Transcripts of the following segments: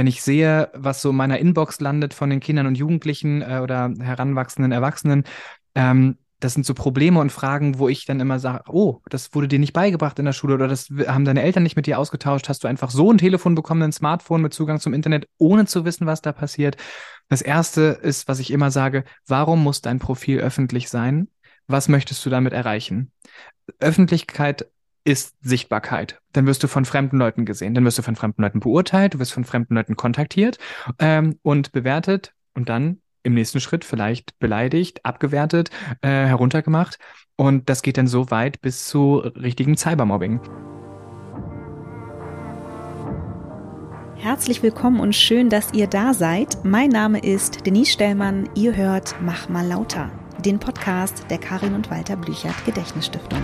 wenn ich sehe, was so in meiner Inbox landet von den Kindern und Jugendlichen äh, oder heranwachsenden Erwachsenen, ähm, das sind so Probleme und Fragen, wo ich dann immer sage, oh, das wurde dir nicht beigebracht in der Schule oder das haben deine Eltern nicht mit dir ausgetauscht, hast du einfach so ein Telefon bekommen, ein Smartphone mit Zugang zum Internet, ohne zu wissen, was da passiert. Das erste ist, was ich immer sage, warum muss dein Profil öffentlich sein? Was möchtest du damit erreichen? Öffentlichkeit ist Sichtbarkeit. Dann wirst du von fremden Leuten gesehen, dann wirst du von fremden Leuten beurteilt, du wirst von fremden Leuten kontaktiert ähm, und bewertet und dann im nächsten Schritt vielleicht beleidigt, abgewertet, äh, heruntergemacht. Und das geht dann so weit bis zu richtigem Cybermobbing. Herzlich willkommen und schön, dass ihr da seid. Mein Name ist Denise Stellmann. Ihr hört Mach mal lauter, den Podcast der Karin und Walter Blüchert Gedächtnisstiftung.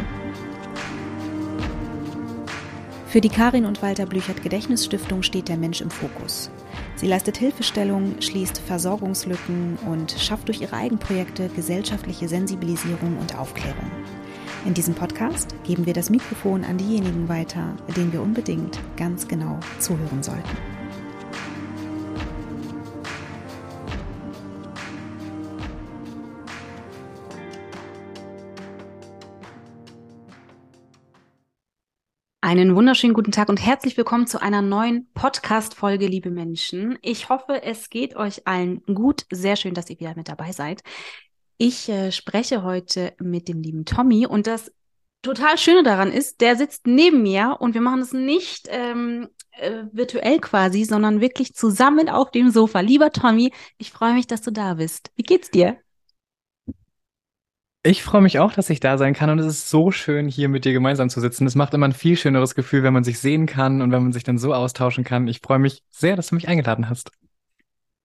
Für die Karin und Walter Blüchert Gedächtnisstiftung steht der Mensch im Fokus. Sie leistet Hilfestellung, schließt Versorgungslücken und schafft durch ihre Eigenprojekte gesellschaftliche Sensibilisierung und Aufklärung. In diesem Podcast geben wir das Mikrofon an diejenigen weiter, denen wir unbedingt ganz genau zuhören sollten. Einen wunderschönen guten Tag und herzlich willkommen zu einer neuen Podcast-Folge, liebe Menschen. Ich hoffe, es geht euch allen gut. Sehr schön, dass ihr wieder mit dabei seid. Ich äh, spreche heute mit dem lieben Tommy und das total Schöne daran ist, der sitzt neben mir und wir machen es nicht ähm, äh, virtuell quasi, sondern wirklich zusammen auf dem Sofa. Lieber Tommy, ich freue mich, dass du da bist. Wie geht's dir? Ich freue mich auch, dass ich da sein kann und es ist so schön, hier mit dir gemeinsam zu sitzen. Es macht immer ein viel schöneres Gefühl, wenn man sich sehen kann und wenn man sich dann so austauschen kann. Ich freue mich sehr, dass du mich eingeladen hast.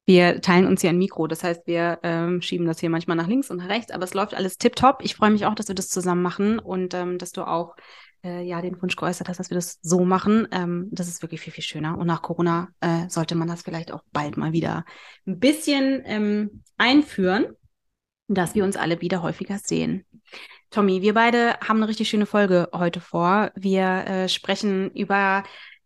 Wir teilen uns hier ein Mikro, das heißt, wir ähm, schieben das hier manchmal nach links und nach rechts, aber es läuft alles tipptopp. Ich freue mich auch, dass wir das zusammen machen und ähm, dass du auch äh, ja den Wunsch geäußert hast, dass wir das so machen. Ähm, das ist wirklich viel, viel schöner. Und nach Corona äh, sollte man das vielleicht auch bald mal wieder ein bisschen ähm, einführen dass wir uns alle wieder häufiger sehen. Tommy, wir beide haben eine richtig schöne Folge heute vor. Wir äh, sprechen über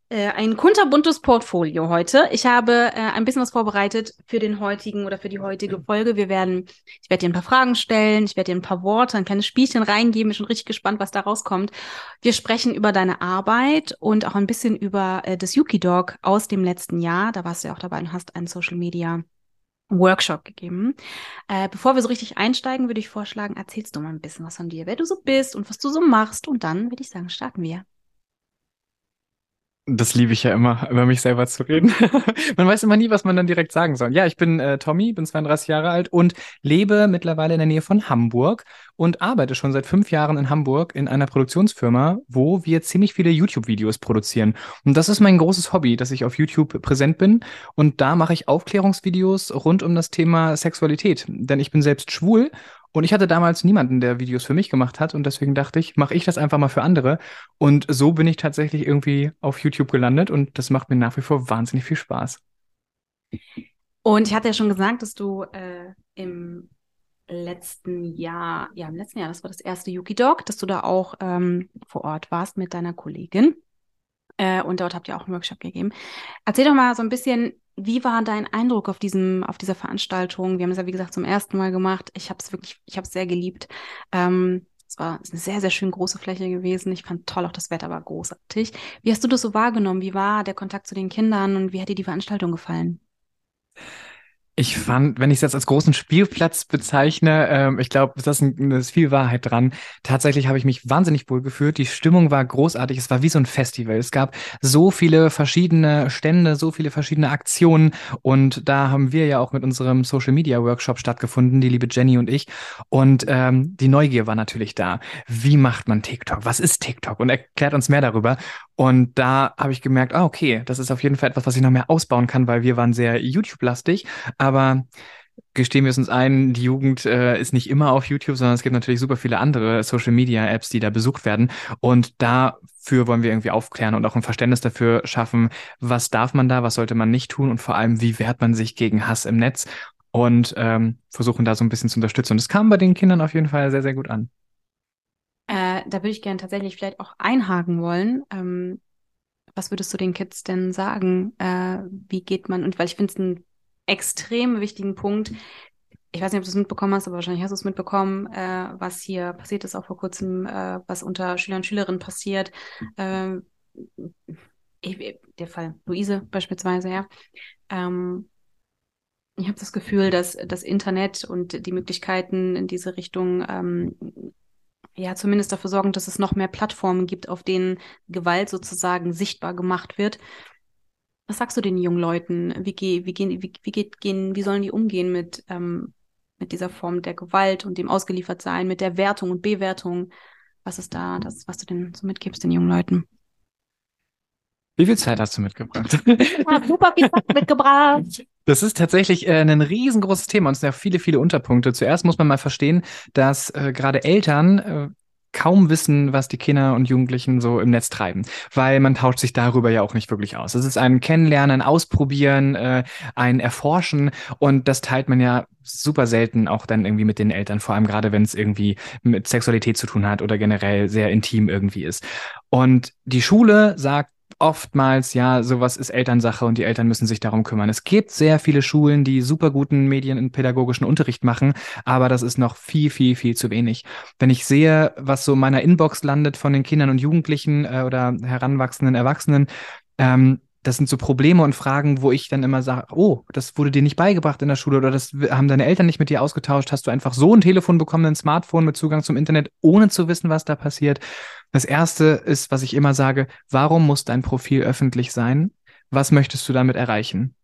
äh, ein kunterbuntes Portfolio heute. Ich habe äh, ein bisschen was vorbereitet für den heutigen oder für die heutige Folge. Wir werden, ich werde dir ein paar Fragen stellen, ich werde dir ein paar Worte, ein kleines Spielchen reingeben. Bin schon richtig gespannt, was da rauskommt. Wir sprechen über deine Arbeit und auch ein bisschen über äh, das Yuki Dog aus dem letzten Jahr. Da warst du ja auch dabei und hast ein Social Media Workshop gegeben. Äh, bevor wir so richtig einsteigen, würde ich vorschlagen, erzählst du mal ein bisschen was von dir, wer du so bist und was du so machst. Und dann würde ich sagen, starten wir. Das liebe ich ja immer, über mich selber zu reden. man weiß immer nie, was man dann direkt sagen soll. Ja, ich bin äh, Tommy, bin 32 Jahre alt und lebe mittlerweile in der Nähe von Hamburg und arbeite schon seit fünf Jahren in Hamburg in einer Produktionsfirma, wo wir ziemlich viele YouTube-Videos produzieren. Und das ist mein großes Hobby, dass ich auf YouTube präsent bin. Und da mache ich Aufklärungsvideos rund um das Thema Sexualität. Denn ich bin selbst schwul und ich hatte damals niemanden, der Videos für mich gemacht hat. Und deswegen dachte ich, mache ich das einfach mal für andere. Und so bin ich tatsächlich irgendwie auf YouTube gelandet. Und das macht mir nach wie vor wahnsinnig viel Spaß. Und ich hatte ja schon gesagt, dass du äh, im letzten Jahr, ja, im letzten Jahr, das war das erste Yuki Dog, dass du da auch ähm, vor Ort warst mit deiner Kollegin. Äh, und dort habt ihr auch einen Workshop gegeben. Erzähl doch mal so ein bisschen, wie war dein Eindruck auf diesem, auf dieser Veranstaltung? Wir haben es ja, wie gesagt, zum ersten Mal gemacht. Ich habe es wirklich, ich habe es sehr geliebt. Ähm, es war eine sehr, sehr schön große Fläche gewesen. Ich fand toll, auch das Wetter war großartig. Wie hast du das so wahrgenommen? Wie war der Kontakt zu den Kindern und wie hat dir die Veranstaltung gefallen? Ich fand, wenn ich es jetzt als großen Spielplatz bezeichne, ähm, ich glaube, das, ist viel Wahrheit dran. Tatsächlich habe ich mich wahnsinnig wohl gefühlt. Die Stimmung war großartig. Es war wie so ein Festival. Es gab so viele verschiedene Stände, so viele verschiedene Aktionen. Und da haben wir ja auch mit unserem Social Media Workshop stattgefunden, die liebe Jenny und ich. Und ähm, die Neugier war natürlich da. Wie macht man TikTok? Was ist TikTok? Und erklärt uns mehr darüber. Und da habe ich gemerkt, ah, okay, das ist auf jeden Fall etwas, was ich noch mehr ausbauen kann, weil wir waren sehr YouTube-lastig. Aber gestehen wir es uns ein, die Jugend äh, ist nicht immer auf YouTube, sondern es gibt natürlich super viele andere Social Media Apps, die da besucht werden. Und dafür wollen wir irgendwie aufklären und auch ein Verständnis dafür schaffen, was darf man da, was sollte man nicht tun und vor allem, wie wehrt man sich gegen Hass im Netz und ähm, versuchen da so ein bisschen zu unterstützen. Und es kam bei den Kindern auf jeden Fall sehr, sehr gut an. Äh, da würde ich gerne tatsächlich vielleicht auch einhaken wollen. Ähm, was würdest du den Kids denn sagen? Äh, wie geht man, und weil ich finde es einen extrem wichtigen Punkt, ich weiß nicht, ob du es mitbekommen hast, aber wahrscheinlich hast du es mitbekommen, äh, was hier passiert ist, auch vor kurzem, äh, was unter Schülern und Schülerinnen passiert. Äh, der Fall Luise beispielsweise, ja. Ähm, ich habe das Gefühl, dass das Internet und die Möglichkeiten in diese Richtung ähm, ja zumindest dafür sorgen, dass es noch mehr Plattformen gibt, auf denen Gewalt sozusagen sichtbar gemacht wird. Was sagst du den jungen Leuten? Wie, wie, gehen, wie, wie, geht, gehen, wie sollen die umgehen mit, ähm, mit dieser Form der Gewalt und dem Ausgeliefertsein, mit der Wertung und Bewertung? Was ist da das, was du denn so mitgibst den jungen Leuten? Wie viel Zeit hast du mitgebracht? Ich habe super viel Zeit mitgebracht. Das ist tatsächlich äh, ein riesengroßes Thema und es sind ja viele, viele Unterpunkte. Zuerst muss man mal verstehen, dass äh, gerade Eltern äh, kaum wissen, was die Kinder und Jugendlichen so im Netz treiben, weil man tauscht sich darüber ja auch nicht wirklich aus. Es ist ein Kennenlernen, Ausprobieren, äh, ein Erforschen und das teilt man ja super selten auch dann irgendwie mit den Eltern, vor allem gerade wenn es irgendwie mit Sexualität zu tun hat oder generell sehr intim irgendwie ist. Und die Schule sagt oftmals, ja, sowas ist Elternsache und die Eltern müssen sich darum kümmern. Es gibt sehr viele Schulen, die super guten Medien- und pädagogischen Unterricht machen, aber das ist noch viel, viel, viel zu wenig. Wenn ich sehe, was so in meiner Inbox landet von den Kindern und Jugendlichen äh, oder heranwachsenden Erwachsenen, ähm, das sind so Probleme und Fragen, wo ich dann immer sage, oh, das wurde dir nicht beigebracht in der Schule oder das haben deine Eltern nicht mit dir ausgetauscht. Hast du einfach so ein Telefon bekommen, ein Smartphone mit Zugang zum Internet, ohne zu wissen, was da passiert? Das erste ist, was ich immer sage, warum muss dein Profil öffentlich sein? Was möchtest du damit erreichen?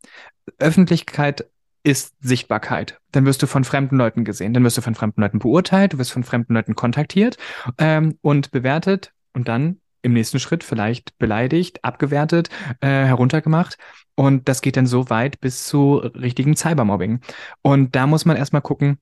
Öffentlichkeit ist Sichtbarkeit. Dann wirst du von fremden Leuten gesehen, dann wirst du von fremden Leuten beurteilt, du wirst von fremden Leuten kontaktiert ähm, und bewertet und dann im nächsten Schritt vielleicht beleidigt, abgewertet, äh, heruntergemacht. Und das geht dann so weit bis zu richtigen Cybermobbing. Und da muss man erstmal gucken,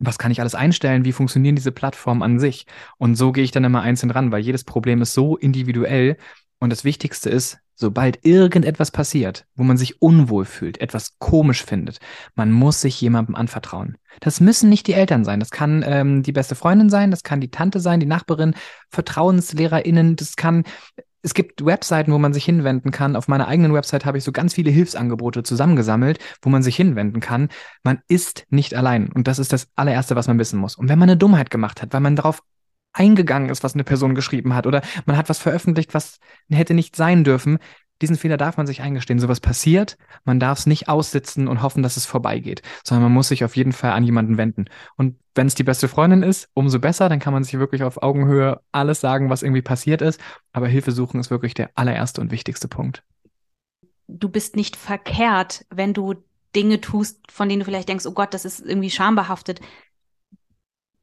was kann ich alles einstellen? Wie funktionieren diese Plattformen an sich? Und so gehe ich dann immer einzeln ran, weil jedes Problem ist so individuell. Und das Wichtigste ist, sobald irgendetwas passiert, wo man sich unwohl fühlt, etwas komisch findet, man muss sich jemandem anvertrauen. Das müssen nicht die Eltern sein, das kann ähm, die beste Freundin sein, das kann die Tante sein, die Nachbarin, VertrauenslehrerInnen, das kann es gibt Webseiten, wo man sich hinwenden kann. Auf meiner eigenen Website habe ich so ganz viele Hilfsangebote zusammengesammelt, wo man sich hinwenden kann. Man ist nicht allein. Und das ist das allererste, was man wissen muss. Und wenn man eine Dummheit gemacht hat, weil man darauf eingegangen ist, was eine Person geschrieben hat, oder man hat was veröffentlicht, was hätte nicht sein dürfen, diesen Fehler darf man sich eingestehen. Sowas passiert, man darf es nicht aussitzen und hoffen, dass es vorbeigeht, sondern man muss sich auf jeden Fall an jemanden wenden. Und wenn es die beste Freundin ist, umso besser, dann kann man sich wirklich auf Augenhöhe alles sagen, was irgendwie passiert ist. Aber Hilfe suchen ist wirklich der allererste und wichtigste Punkt. Du bist nicht verkehrt, wenn du Dinge tust, von denen du vielleicht denkst, oh Gott, das ist irgendwie schambehaftet.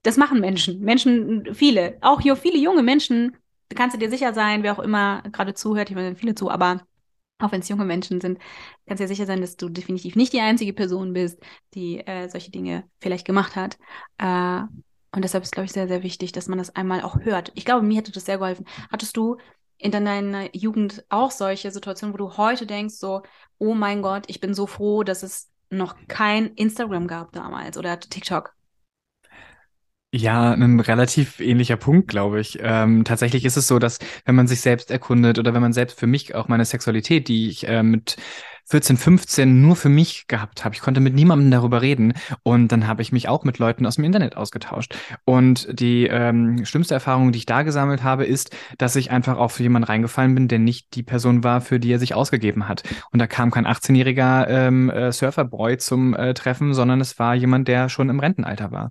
Das machen Menschen. Menschen, viele, auch hier viele junge Menschen, kannst du dir sicher sein, wer auch immer gerade zuhört, ich meine, viele zu, aber auch wenn es junge Menschen sind, kannst du dir sicher sein, dass du definitiv nicht die einzige Person bist, die äh, solche Dinge vielleicht gemacht hat. Äh, und deshalb ist, glaube ich, sehr, sehr wichtig, dass man das einmal auch hört. Ich glaube, mir hätte das sehr geholfen. Hattest du in deiner Jugend auch solche Situationen, wo du heute denkst, so, oh mein Gott, ich bin so froh, dass es noch kein Instagram gab damals oder TikTok? Ja, ein relativ ähnlicher Punkt, glaube ich. Ähm, tatsächlich ist es so, dass wenn man sich selbst erkundet oder wenn man selbst für mich auch meine Sexualität, die ich äh, mit 14, 15 nur für mich gehabt habe. Ich konnte mit niemandem darüber reden und dann habe ich mich auch mit Leuten aus dem Internet ausgetauscht. Und die ähm, schlimmste Erfahrung, die ich da gesammelt habe, ist, dass ich einfach auf jemanden reingefallen bin, der nicht die Person war, für die er sich ausgegeben hat. Und da kam kein 18-jähriger ähm, äh, Surferboy zum äh, Treffen, sondern es war jemand, der schon im Rentenalter war.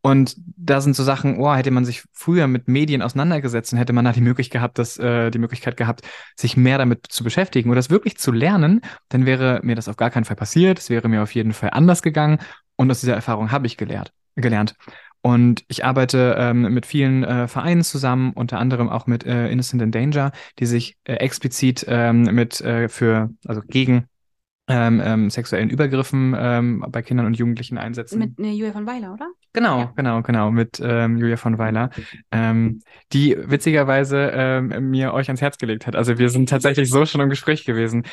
Und da sind so Sachen, oh, hätte man sich früher mit Medien auseinandergesetzt, dann hätte man da die Möglichkeit gehabt, dass, äh, die Möglichkeit gehabt, sich mehr damit zu beschäftigen oder das wirklich zu lernen, dann wäre mir das auf gar keinen Fall passiert. Es wäre mir auf jeden Fall anders gegangen. Und aus dieser Erfahrung habe ich gelehrt, gelernt. Und ich arbeite ähm, mit vielen äh, Vereinen zusammen, unter anderem auch mit äh, Innocent in Danger, die sich äh, explizit ähm, mit äh, für, also gegen ähm, ähm, sexuellen Übergriffen ähm, bei Kindern und Jugendlichen einsetzen. Mit äh, Julia von Weiler, oder? Genau, ja. genau, genau, mit ähm, Julia von Weiler, ähm, die witzigerweise ähm, mir euch ans Herz gelegt hat. Also wir sind tatsächlich so schon im Gespräch gewesen.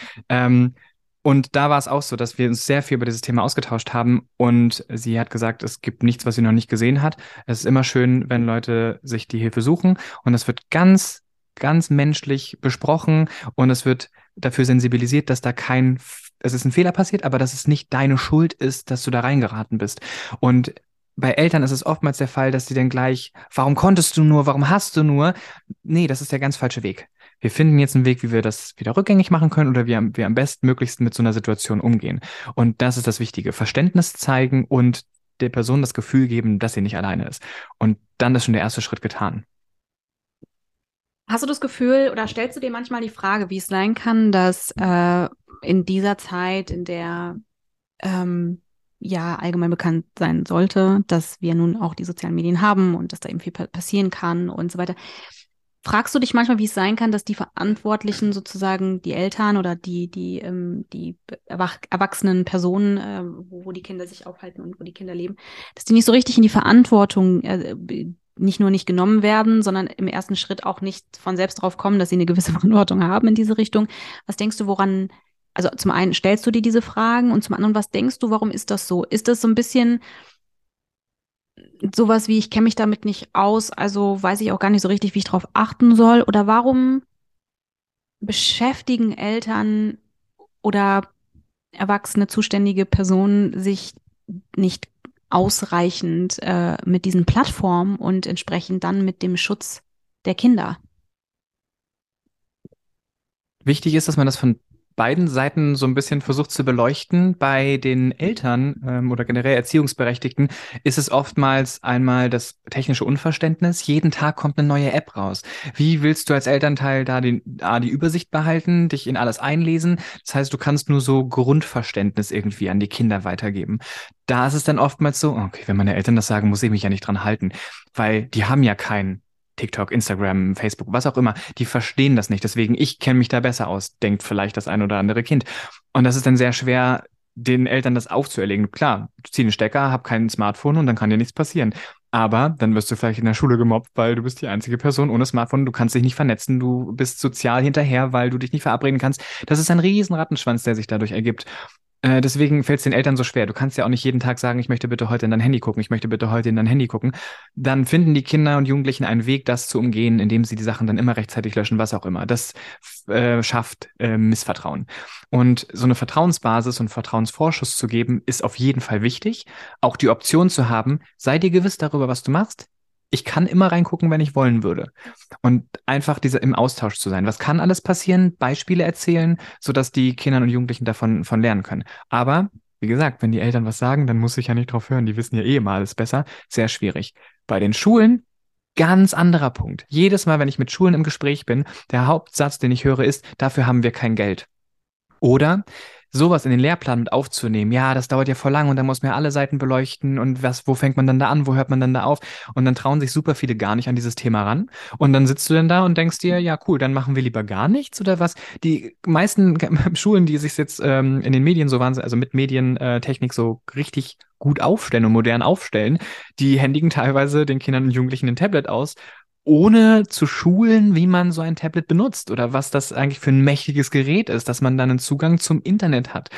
Und da war es auch so, dass wir uns sehr viel über dieses Thema ausgetauscht haben und sie hat gesagt, es gibt nichts, was sie noch nicht gesehen hat. Es ist immer schön, wenn Leute sich die Hilfe suchen und es wird ganz ganz menschlich besprochen und es wird dafür sensibilisiert, dass da kein, es ist ein Fehler passiert, aber dass es nicht deine Schuld ist, dass du da reingeraten bist. Und bei Eltern ist es oftmals der Fall, dass sie dann gleich, warum konntest du nur, warum hast du nur? Nee, das ist der ganz falsche Weg. Wir finden jetzt einen Weg, wie wir das wieder rückgängig machen können oder wie wir am bestmöglichsten mit so einer Situation umgehen. Und das ist das Wichtige. Verständnis zeigen und der Person das Gefühl geben, dass sie nicht alleine ist. Und dann ist schon der erste Schritt getan. Hast du das Gefühl oder stellst du dir manchmal die Frage, wie es sein kann, dass äh, in dieser Zeit, in der ähm, ja allgemein bekannt sein sollte, dass wir nun auch die sozialen Medien haben und dass da eben viel passieren kann und so weiter. Fragst du dich manchmal, wie es sein kann, dass die Verantwortlichen sozusagen die Eltern oder die die ähm, die erwach erwachsenen Personen, äh, wo, wo, die Kinder sich aufhalten und wo die Kinder leben, dass die nicht so richtig in die Verantwortung äh, nicht nur nicht genommen werden, sondern im ersten Schritt auch nicht von selbst drauf kommen, dass sie eine gewisse Verantwortung haben in diese Richtung. Was denkst du, woran also zum einen stellst du dir diese Fragen und zum anderen, was denkst du, warum ist das so? Ist das so ein bisschen sowas wie, ich kenne mich damit nicht aus, also weiß ich auch gar nicht so richtig, wie ich darauf achten soll? Oder warum beschäftigen Eltern oder erwachsene zuständige Personen sich nicht ausreichend äh, mit diesen Plattformen und entsprechend dann mit dem Schutz der Kinder? Wichtig ist, dass man das von beiden Seiten so ein bisschen versucht zu beleuchten. Bei den Eltern ähm, oder generell Erziehungsberechtigten ist es oftmals einmal das technische Unverständnis. Jeden Tag kommt eine neue App raus. Wie willst du als Elternteil da den, A, die Übersicht behalten, dich in alles einlesen? Das heißt, du kannst nur so Grundverständnis irgendwie an die Kinder weitergeben. Da ist es dann oftmals so, okay, wenn meine Eltern das sagen, muss ich mich ja nicht dran halten, weil die haben ja keinen TikTok, Instagram, Facebook, was auch immer, die verstehen das nicht. Deswegen, ich kenne mich da besser aus, denkt vielleicht das ein oder andere Kind. Und das ist dann sehr schwer, den Eltern das aufzuerlegen. Klar, ziehst einen Stecker, hab kein Smartphone und dann kann dir nichts passieren. Aber dann wirst du vielleicht in der Schule gemobbt, weil du bist die einzige Person ohne Smartphone. Du kannst dich nicht vernetzen, du bist sozial hinterher, weil du dich nicht verabreden kannst. Das ist ein riesen Rattenschwanz, der sich dadurch ergibt. Äh, deswegen fällt es den Eltern so schwer. Du kannst ja auch nicht jeden Tag sagen, ich möchte bitte heute in dein Handy gucken, ich möchte bitte heute in dein Handy gucken. Dann finden die Kinder und Jugendlichen einen Weg, das zu umgehen, indem sie die Sachen dann immer rechtzeitig löschen, was auch immer. Das äh, schafft äh, Missvertrauen. Und so eine Vertrauensbasis und Vertrauensvorschuss zu geben, ist auf jeden Fall wichtig. Auch die Option zu haben, sei dir gewiss darüber, was du machst ich kann immer reingucken, wenn ich wollen würde. Und einfach dieser im Austausch zu sein. Was kann alles passieren? Beispiele erzählen, sodass die Kinder und Jugendlichen davon von lernen können. Aber wie gesagt, wenn die Eltern was sagen, dann muss ich ja nicht drauf hören. Die wissen ja eh immer alles besser. Sehr schwierig. Bei den Schulen ganz anderer Punkt. Jedes Mal, wenn ich mit Schulen im Gespräch bin, der Hauptsatz, den ich höre, ist, dafür haben wir kein Geld. Oder sowas in den Lehrplan mit aufzunehmen, ja, das dauert ja voll lang und dann muss man ja alle Seiten beleuchten und was, wo fängt man dann da an, wo hört man dann da auf? Und dann trauen sich super viele gar nicht an dieses Thema ran. Und dann sitzt du dann da und denkst dir, ja, cool, dann machen wir lieber gar nichts oder was? Die meisten Schulen, die sich jetzt ähm, in den Medien so wahnsinnig, also mit Medientechnik so richtig gut aufstellen und modern aufstellen, die händigen teilweise den Kindern und Jugendlichen ein Tablet aus ohne zu schulen, wie man so ein Tablet benutzt oder was das eigentlich für ein mächtiges Gerät ist, dass man dann einen Zugang zum Internet hat.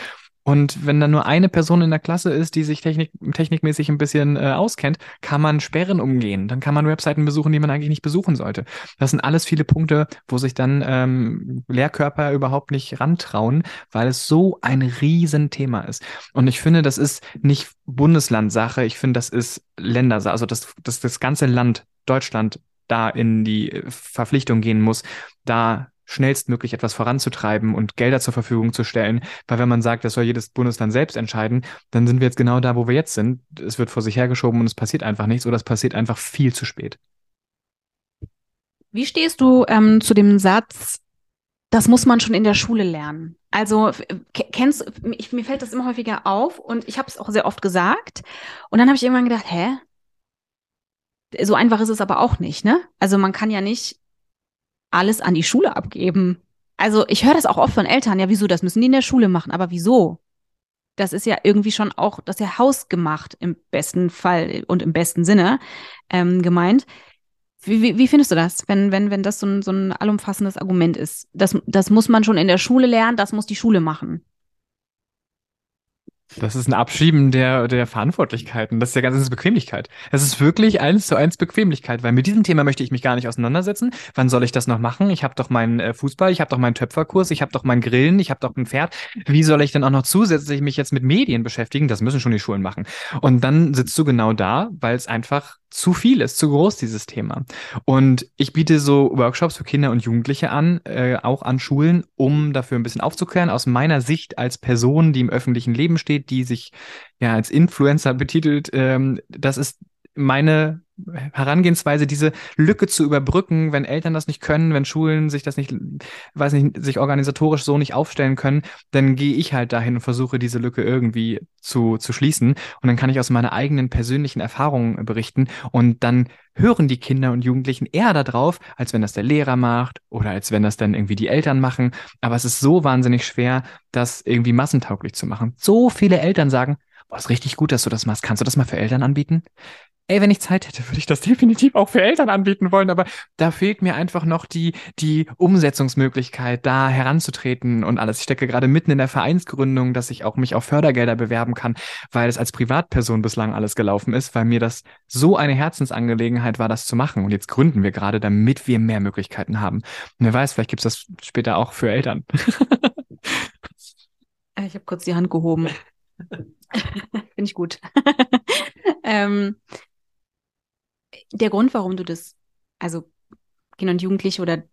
Und wenn dann nur eine Person in der Klasse ist, die sich technik technikmäßig ein bisschen äh, auskennt, kann man Sperren umgehen. Dann kann man Webseiten besuchen, die man eigentlich nicht besuchen sollte. Das sind alles viele Punkte, wo sich dann ähm, Lehrkörper überhaupt nicht rantrauen, weil es so ein Riesenthema ist. Und ich finde, das ist nicht Bundeslandsache, ich finde, das ist Ländersache. Also das, das, das ganze Land Deutschland da in die äh, Verpflichtung gehen muss, da schnellstmöglich etwas voranzutreiben und Gelder zur Verfügung zu stellen. Weil wenn man sagt, das soll jedes Bundesland selbst entscheiden, dann sind wir jetzt genau da, wo wir jetzt sind. Es wird vor sich hergeschoben und es passiert einfach nichts oder es passiert einfach viel zu spät. Wie stehst du ähm, zu dem Satz, das muss man schon in der Schule lernen? Also kennst ich, mir fällt das immer häufiger auf und ich habe es auch sehr oft gesagt und dann habe ich irgendwann gedacht, hä, so einfach ist es aber auch nicht, ne? Also man kann ja nicht alles an die Schule abgeben. Also ich höre das auch oft von Eltern, ja, wieso, das müssen die in der Schule machen, aber wieso? Das ist ja irgendwie schon auch, das ist ja hausgemacht im besten Fall und im besten Sinne ähm, gemeint. Wie, wie, wie findest du das, wenn, wenn, wenn das so ein, so ein allumfassendes Argument ist? Das, das muss man schon in der Schule lernen, das muss die Schule machen. Das ist ein Abschieben der, der Verantwortlichkeiten. Das ist ja ganz das ist Bequemlichkeit. Es ist wirklich eins zu eins Bequemlichkeit, weil mit diesem Thema möchte ich mich gar nicht auseinandersetzen. Wann soll ich das noch machen? Ich habe doch meinen äh, Fußball, ich habe doch meinen Töpferkurs, ich habe doch mein Grillen, ich habe doch ein Pferd. Wie soll ich denn auch noch zusätzlich mich jetzt mit Medien beschäftigen? Das müssen schon die Schulen machen. Und dann sitzt du genau da, weil es einfach zu viel ist, zu groß, dieses Thema. Und ich biete so Workshops für Kinder und Jugendliche an, äh, auch an Schulen, um dafür ein bisschen aufzuklären, aus meiner Sicht als Person, die im öffentlichen Leben steht, die sich ja als Influencer betitelt. Ähm, das ist meine Herangehensweise, diese Lücke zu überbrücken, wenn Eltern das nicht können, wenn Schulen sich das nicht, weiß nicht, sich organisatorisch so nicht aufstellen können, dann gehe ich halt dahin und versuche diese Lücke irgendwie zu, zu schließen. Und dann kann ich aus meiner eigenen persönlichen Erfahrung berichten und dann hören die Kinder und Jugendlichen eher darauf, als wenn das der Lehrer macht oder als wenn das dann irgendwie die Eltern machen. Aber es ist so wahnsinnig schwer, das irgendwie massentauglich zu machen. So viele Eltern sagen, boah, ist richtig gut, dass du das machst. Kannst du das mal für Eltern anbieten? Ey, wenn ich Zeit hätte, würde ich das definitiv auch für Eltern anbieten wollen, aber da fehlt mir einfach noch die, die Umsetzungsmöglichkeit, da heranzutreten und alles. Ich stecke gerade mitten in der Vereinsgründung, dass ich auch mich auf Fördergelder bewerben kann, weil es als Privatperson bislang alles gelaufen ist, weil mir das so eine Herzensangelegenheit war, das zu machen. Und jetzt gründen wir gerade, damit wir mehr Möglichkeiten haben. Und wer weiß, vielleicht gibt es das später auch für Eltern. ich habe kurz die Hand gehoben. Finde ich gut. ähm, der Grund, warum du das, also Kinder und Jugendliche oder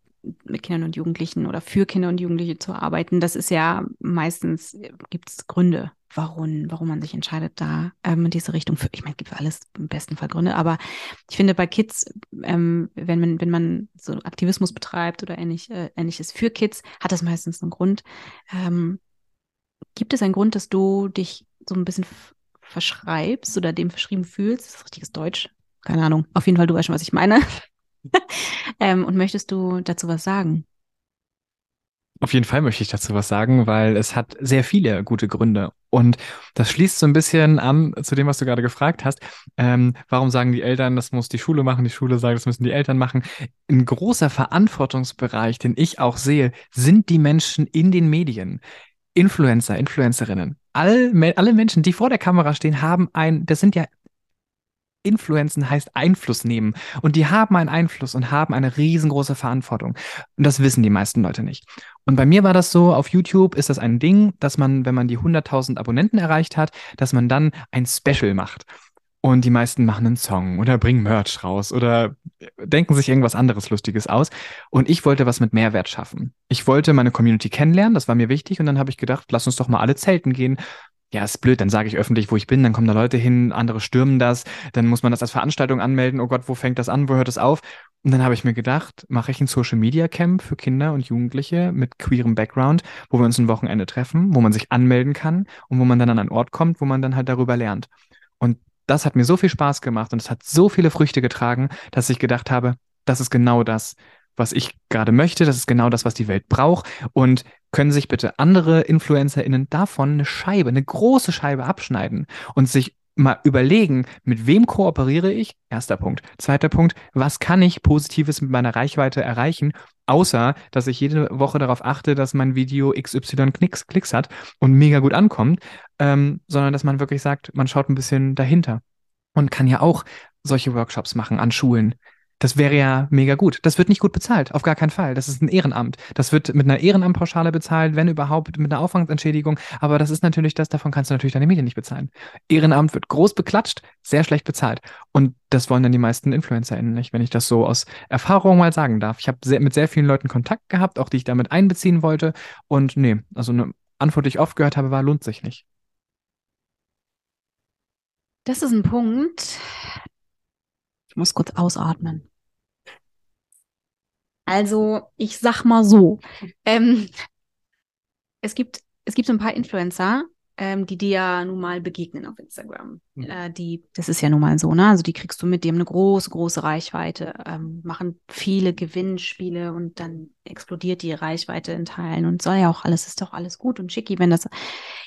mit Kindern und Jugendlichen oder für Kinder und Jugendliche zu arbeiten, das ist ja meistens, gibt es Gründe, warum, warum man sich entscheidet, da ähm, in diese Richtung für, ich meine, es gibt für alles im besten Fall Gründe, aber ich finde bei Kids, ähm, wenn man, wenn man so Aktivismus betreibt oder ähnlich, äh, ähnliches für Kids, hat das meistens einen Grund. Ähm, gibt es einen Grund, dass du dich so ein bisschen verschreibst oder dem verschrieben fühlst? Das ist richtiges Deutsch keine Ahnung. Auf jeden Fall, du weißt schon, was ich meine. ähm, und möchtest du dazu was sagen? Auf jeden Fall möchte ich dazu was sagen, weil es hat sehr viele gute Gründe. Und das schließt so ein bisschen an zu dem, was du gerade gefragt hast. Ähm, warum sagen die Eltern, das muss die Schule machen? Die Schule sagt, das müssen die Eltern machen. Ein großer Verantwortungsbereich, den ich auch sehe, sind die Menschen in den Medien. Influencer, Influencerinnen. All, alle Menschen, die vor der Kamera stehen, haben ein, das sind ja Influenzen heißt Einfluss nehmen. Und die haben einen Einfluss und haben eine riesengroße Verantwortung. Und das wissen die meisten Leute nicht. Und bei mir war das so, auf YouTube ist das ein Ding, dass man, wenn man die 100.000 Abonnenten erreicht hat, dass man dann ein Special macht. Und die meisten machen einen Song oder bringen Merch raus oder denken sich irgendwas anderes Lustiges aus. Und ich wollte was mit Mehrwert schaffen. Ich wollte meine Community kennenlernen, das war mir wichtig. Und dann habe ich gedacht, lass uns doch mal alle zelten gehen ja, ist blöd, dann sage ich öffentlich, wo ich bin, dann kommen da Leute hin, andere stürmen das, dann muss man das als Veranstaltung anmelden, oh Gott, wo fängt das an, wo hört es auf? Und dann habe ich mir gedacht, mache ich ein Social Media Camp für Kinder und Jugendliche mit queerem Background, wo wir uns ein Wochenende treffen, wo man sich anmelden kann und wo man dann an einen Ort kommt, wo man dann halt darüber lernt. Und das hat mir so viel Spaß gemacht und es hat so viele Früchte getragen, dass ich gedacht habe, das ist genau das, was ich gerade möchte. Das ist genau das, was die Welt braucht. Und können sich bitte andere InfluencerInnen davon eine Scheibe, eine große Scheibe abschneiden und sich mal überlegen, mit wem kooperiere ich? Erster Punkt. Zweiter Punkt, was kann ich Positives mit meiner Reichweite erreichen, außer dass ich jede Woche darauf achte, dass mein Video XY Klicks, Klicks hat und mega gut ankommt, ähm, sondern dass man wirklich sagt, man schaut ein bisschen dahinter und kann ja auch solche Workshops machen an Schulen, das wäre ja mega gut. Das wird nicht gut bezahlt, auf gar keinen Fall. Das ist ein Ehrenamt. Das wird mit einer Ehrenamtpauschale bezahlt, wenn überhaupt mit einer Aufwandsentschädigung. Aber das ist natürlich das, davon kannst du natürlich deine Medien nicht bezahlen. Ehrenamt wird groß beklatscht, sehr schlecht bezahlt. Und das wollen dann die meisten InfluencerInnen nicht, wenn ich das so aus Erfahrung mal sagen darf. Ich habe mit sehr vielen Leuten Kontakt gehabt, auch die ich damit einbeziehen wollte. Und nee, also eine Antwort, die ich oft gehört habe, war, lohnt sich nicht. Das ist ein Punkt. Ich muss kurz ausatmen. Also, ich sag mal so, ähm, es gibt, es gibt so ein paar Influencer, ähm, die dir ja nun mal begegnen auf Instagram. Mhm. Äh, die, das ist ja nun mal so, ne? Also die kriegst du mit, dem eine große, große Reichweite, ähm, machen viele Gewinnspiele und dann explodiert die Reichweite in Teilen und soll ja auch alles, ist doch alles gut und schicki, wenn das.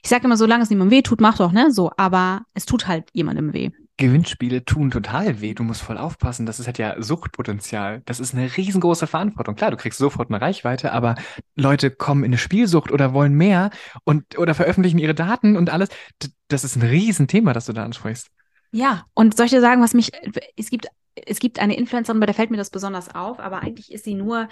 Ich sage immer, solange es niemandem weh tut, mach doch, ne? So, aber es tut halt jemandem weh. Gewinnspiele tun total weh. Du musst voll aufpassen. Das ist halt ja Suchtpotenzial. Das ist eine riesengroße Verantwortung. Klar, du kriegst sofort eine Reichweite, aber Leute kommen in eine Spielsucht oder wollen mehr und oder veröffentlichen ihre Daten und alles. Das ist ein Riesenthema, das du da ansprichst. Ja, und soll ich dir sagen, was mich, es gibt, es gibt eine Influencerin, bei der fällt mir das besonders auf, aber eigentlich ist sie nur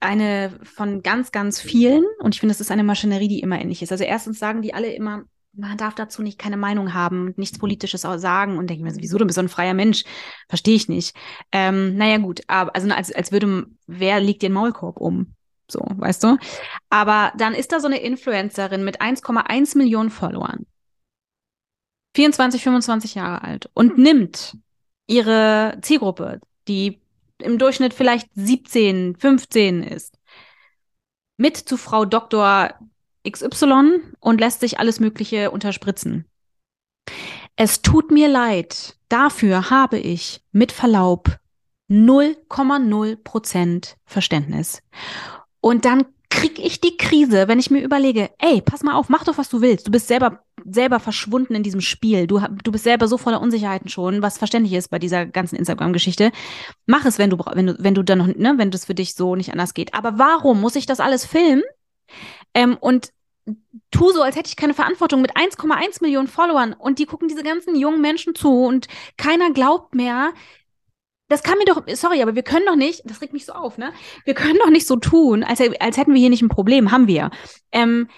eine von ganz, ganz vielen. Und ich finde, es ist eine Maschinerie, die immer ähnlich ist. Also erstens sagen die alle immer, man darf dazu nicht keine Meinung haben und nichts Politisches auch sagen und denke mir, wieso, du bist so ein freier Mensch? Verstehe ich nicht. Ähm, naja, gut, aber also als, als würde, wer legt den Maulkorb um? So, weißt du? Aber dann ist da so eine Influencerin mit 1,1 Millionen Followern. 24, 25 Jahre alt und nimmt ihre Zielgruppe, die im Durchschnitt vielleicht 17, 15 ist, mit zu Frau Dr. XY und lässt sich alles Mögliche unterspritzen. Es tut mir leid. Dafür habe ich mit Verlaub 0,0 Prozent Verständnis. Und dann krieg ich die Krise, wenn ich mir überlege, ey, pass mal auf, mach doch, was du willst. Du bist selber, selber verschwunden in diesem Spiel. Du, du bist selber so voller Unsicherheiten schon, was verständlich ist bei dieser ganzen Instagram-Geschichte. Mach es, wenn du, wenn du, wenn du dann noch, ne, wenn das für dich so nicht anders geht. Aber warum muss ich das alles filmen? Ähm, und tu so, als hätte ich keine Verantwortung mit 1,1 Millionen Followern und die gucken diese ganzen jungen Menschen zu und keiner glaubt mehr. Das kann mir doch, sorry, aber wir können doch nicht, das regt mich so auf, ne? Wir können doch nicht so tun, als, als hätten wir hier nicht ein Problem, haben wir. Ähm,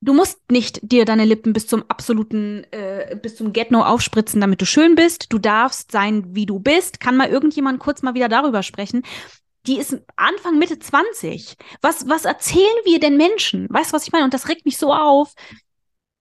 du musst nicht dir deine Lippen bis zum absoluten, äh, bis zum Get-No aufspritzen, damit du schön bist. Du darfst sein, wie du bist. Kann mal irgendjemand kurz mal wieder darüber sprechen die ist Anfang, Mitte 20. Was, was erzählen wir denn Menschen? Weißt du, was ich meine? Und das regt mich so auf.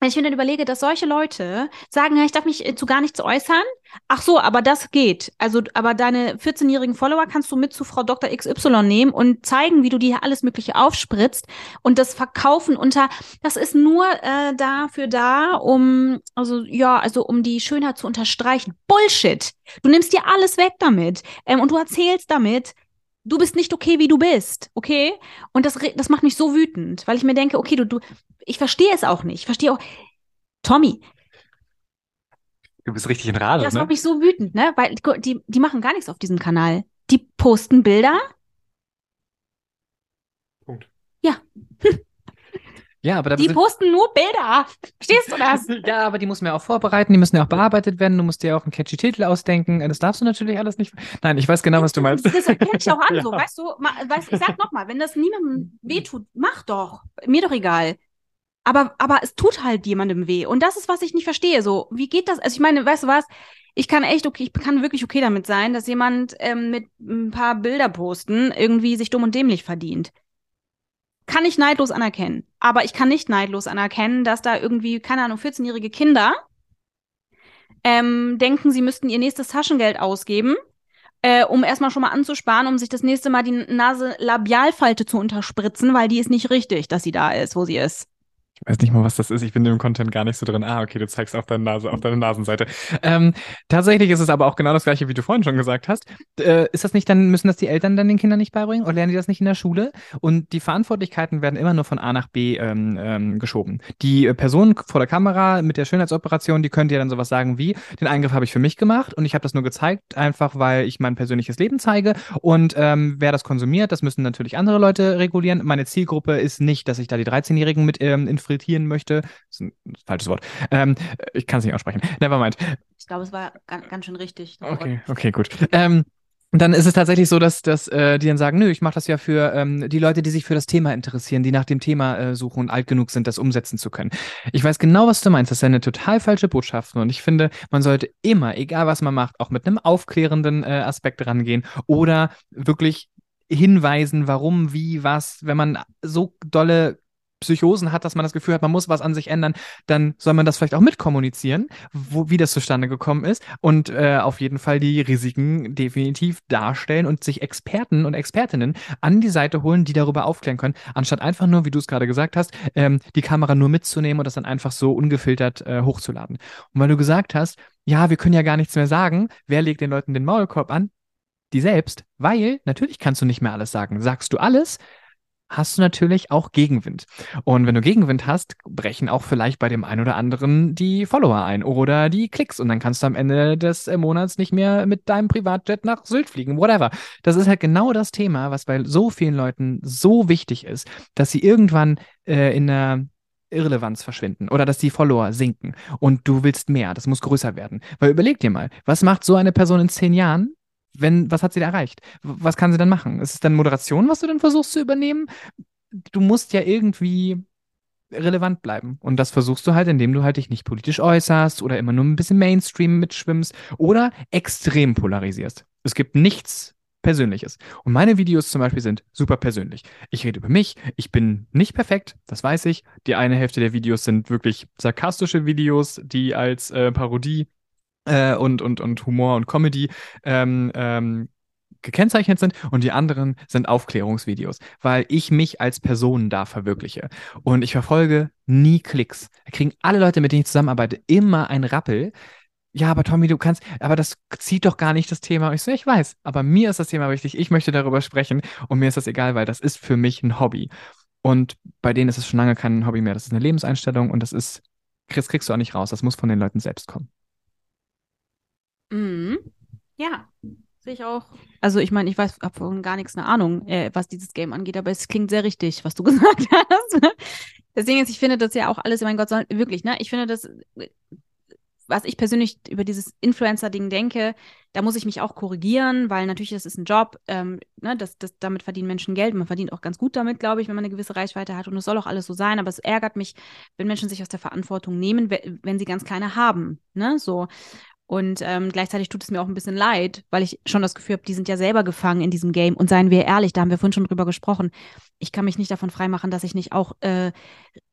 Wenn ich mir dann überlege, dass solche Leute sagen, ja, ich darf mich zu gar nichts äußern. Ach so, aber das geht. Also, aber deine 14-jährigen Follower kannst du mit zu Frau Dr. XY nehmen und zeigen, wie du dir alles Mögliche aufspritzt und das verkaufen unter, das ist nur äh, dafür da, um, also, ja, also, um die Schönheit zu unterstreichen. Bullshit. Du nimmst dir alles weg damit. Ähm, und du erzählst damit, du bist nicht okay, wie du bist, okay? Und das, das macht mich so wütend, weil ich mir denke, okay, du, du, ich verstehe es auch nicht. Ich verstehe auch, Tommy. Du bist richtig in Rage, Das ne? macht mich so wütend, ne? Weil die, die machen gar nichts auf diesem Kanal. Die posten Bilder. Punkt. Ja. Ja, aber da die posten nur Bilder. Verstehst du das? ja, aber die muss man ja auch vorbereiten, die müssen ja auch bearbeitet werden. Du musst dir auch einen catchy Titel ausdenken. Das darfst du natürlich alles nicht. Nein, ich weiß genau, was du meinst. Das erkenne ich auch an, ja. so, weißt du, weißt, ich sag nochmal, wenn das niemandem wehtut, mach doch. Mir doch egal. Aber, aber es tut halt jemandem weh. Und das ist, was ich nicht verstehe. So, wie geht das? Also ich meine, weißt du was? Ich kann echt okay, ich kann wirklich okay damit sein, dass jemand ähm, mit ein paar Bilder posten irgendwie sich dumm und dämlich verdient kann ich neidlos anerkennen. Aber ich kann nicht neidlos anerkennen, dass da irgendwie, keine Ahnung, 14-jährige Kinder ähm, denken, sie müssten ihr nächstes Taschengeld ausgeben, äh, um erstmal schon mal anzusparen, um sich das nächste Mal die Nase-Labialfalte zu unterspritzen, weil die ist nicht richtig, dass sie da ist, wo sie ist. Ich weiß nicht mal, was das ist. Ich bin im Content gar nicht so drin. Ah, okay, du zeigst auf deine Nase, auf deine Nasenseite. Ähm, tatsächlich ist es aber auch genau das gleiche, wie du vorhin schon gesagt hast. Äh, ist das nicht dann, müssen das die Eltern dann den Kindern nicht beibringen oder lernen die das nicht in der Schule? Und die Verantwortlichkeiten werden immer nur von A nach B ähm, ähm, geschoben. Die Person vor der Kamera mit der Schönheitsoperation, die könnte ja dann sowas sagen wie, den Eingriff habe ich für mich gemacht und ich habe das nur gezeigt, einfach weil ich mein persönliches Leben zeige. Und ähm, wer das konsumiert, das müssen natürlich andere Leute regulieren. Meine Zielgruppe ist nicht, dass ich da die 13-Jährigen mit ähm, infiltriere filtrieren möchte. Das ist ein falsches Wort. Ähm, ich kann es nicht aussprechen. Nevermind. Ich glaube, es war ganz, schön richtig. Okay, okay, gut. Ähm, dann ist es tatsächlich so, dass, dass äh, die dann sagen, nö, ich mache das ja für ähm, die Leute, die sich für das Thema interessieren, die nach dem Thema äh, suchen und alt genug sind, das umsetzen zu können. Ich weiß genau, was du meinst. Das ist eine total falsche Botschaft. Und ich finde, man sollte immer, egal was man macht, auch mit einem aufklärenden äh, Aspekt rangehen oder wirklich hinweisen, warum, wie, was, wenn man so dolle Psychosen hat, dass man das Gefühl hat, man muss was an sich ändern, dann soll man das vielleicht auch mitkommunizieren, wo, wie das zustande gekommen ist und äh, auf jeden Fall die Risiken definitiv darstellen und sich Experten und Expertinnen an die Seite holen, die darüber aufklären können, anstatt einfach nur, wie du es gerade gesagt hast, ähm, die Kamera nur mitzunehmen und das dann einfach so ungefiltert äh, hochzuladen. Und weil du gesagt hast, ja, wir können ja gar nichts mehr sagen, wer legt den Leuten den Maulkorb an? Die selbst, weil natürlich kannst du nicht mehr alles sagen. Sagst du alles, hast du natürlich auch Gegenwind. Und wenn du Gegenwind hast, brechen auch vielleicht bei dem einen oder anderen die Follower ein oder die Klicks. Und dann kannst du am Ende des äh, Monats nicht mehr mit deinem Privatjet nach Sylt fliegen, whatever. Das ist halt genau das Thema, was bei so vielen Leuten so wichtig ist, dass sie irgendwann äh, in der Irrelevanz verschwinden oder dass die Follower sinken und du willst mehr, das muss größer werden. Weil überleg dir mal, was macht so eine Person in zehn Jahren, wenn, was hat sie da erreicht? Was kann sie dann machen? Ist es dann Moderation, was du dann versuchst zu übernehmen? Du musst ja irgendwie relevant bleiben. Und das versuchst du halt, indem du halt dich nicht politisch äußerst oder immer nur ein bisschen Mainstream mitschwimmst oder extrem polarisierst. Es gibt nichts Persönliches. Und meine Videos zum Beispiel sind super persönlich. Ich rede über mich, ich bin nicht perfekt, das weiß ich. Die eine Hälfte der Videos sind wirklich sarkastische Videos, die als äh, Parodie äh, und, und, und Humor und Comedy ähm, ähm, gekennzeichnet sind und die anderen sind Aufklärungsvideos, weil ich mich als Person da verwirkliche. Und ich verfolge nie Klicks. Da kriegen alle Leute, mit denen ich zusammenarbeite, immer ein Rappel. Ja, aber Tommy, du kannst, aber das zieht doch gar nicht das Thema. Und ich so, ich weiß, aber mir ist das Thema wichtig. Ich möchte darüber sprechen und mir ist das egal, weil das ist für mich ein Hobby. Und bei denen ist es schon lange kein Hobby mehr. Das ist eine Lebenseinstellung und das ist, Chris, kriegst du auch nicht raus. Das muss von den Leuten selbst kommen. Mhm. Ja, sehe ich auch. Also ich meine, ich weiß, habe von gar nichts eine Ahnung, äh, was dieses Game angeht, aber es klingt sehr richtig, was du gesagt hast. Deswegen ist, ich finde das ja auch alles, mein Gott, soll, wirklich, ne? Ich finde das, was ich persönlich über dieses Influencer-Ding denke, da muss ich mich auch korrigieren, weil natürlich das ist ein Job, ähm, ne, das, das, damit verdienen Menschen Geld. Man verdient auch ganz gut damit, glaube ich, wenn man eine gewisse Reichweite hat. Und es soll auch alles so sein. Aber es ärgert mich, wenn Menschen sich aus der Verantwortung nehmen, wenn sie ganz kleine haben. Ne? So. Und ähm, gleichzeitig tut es mir auch ein bisschen leid, weil ich schon das Gefühl habe, die sind ja selber gefangen in diesem Game. Und seien wir ehrlich, da haben wir vorhin schon drüber gesprochen. Ich kann mich nicht davon freimachen, dass ich nicht auch äh,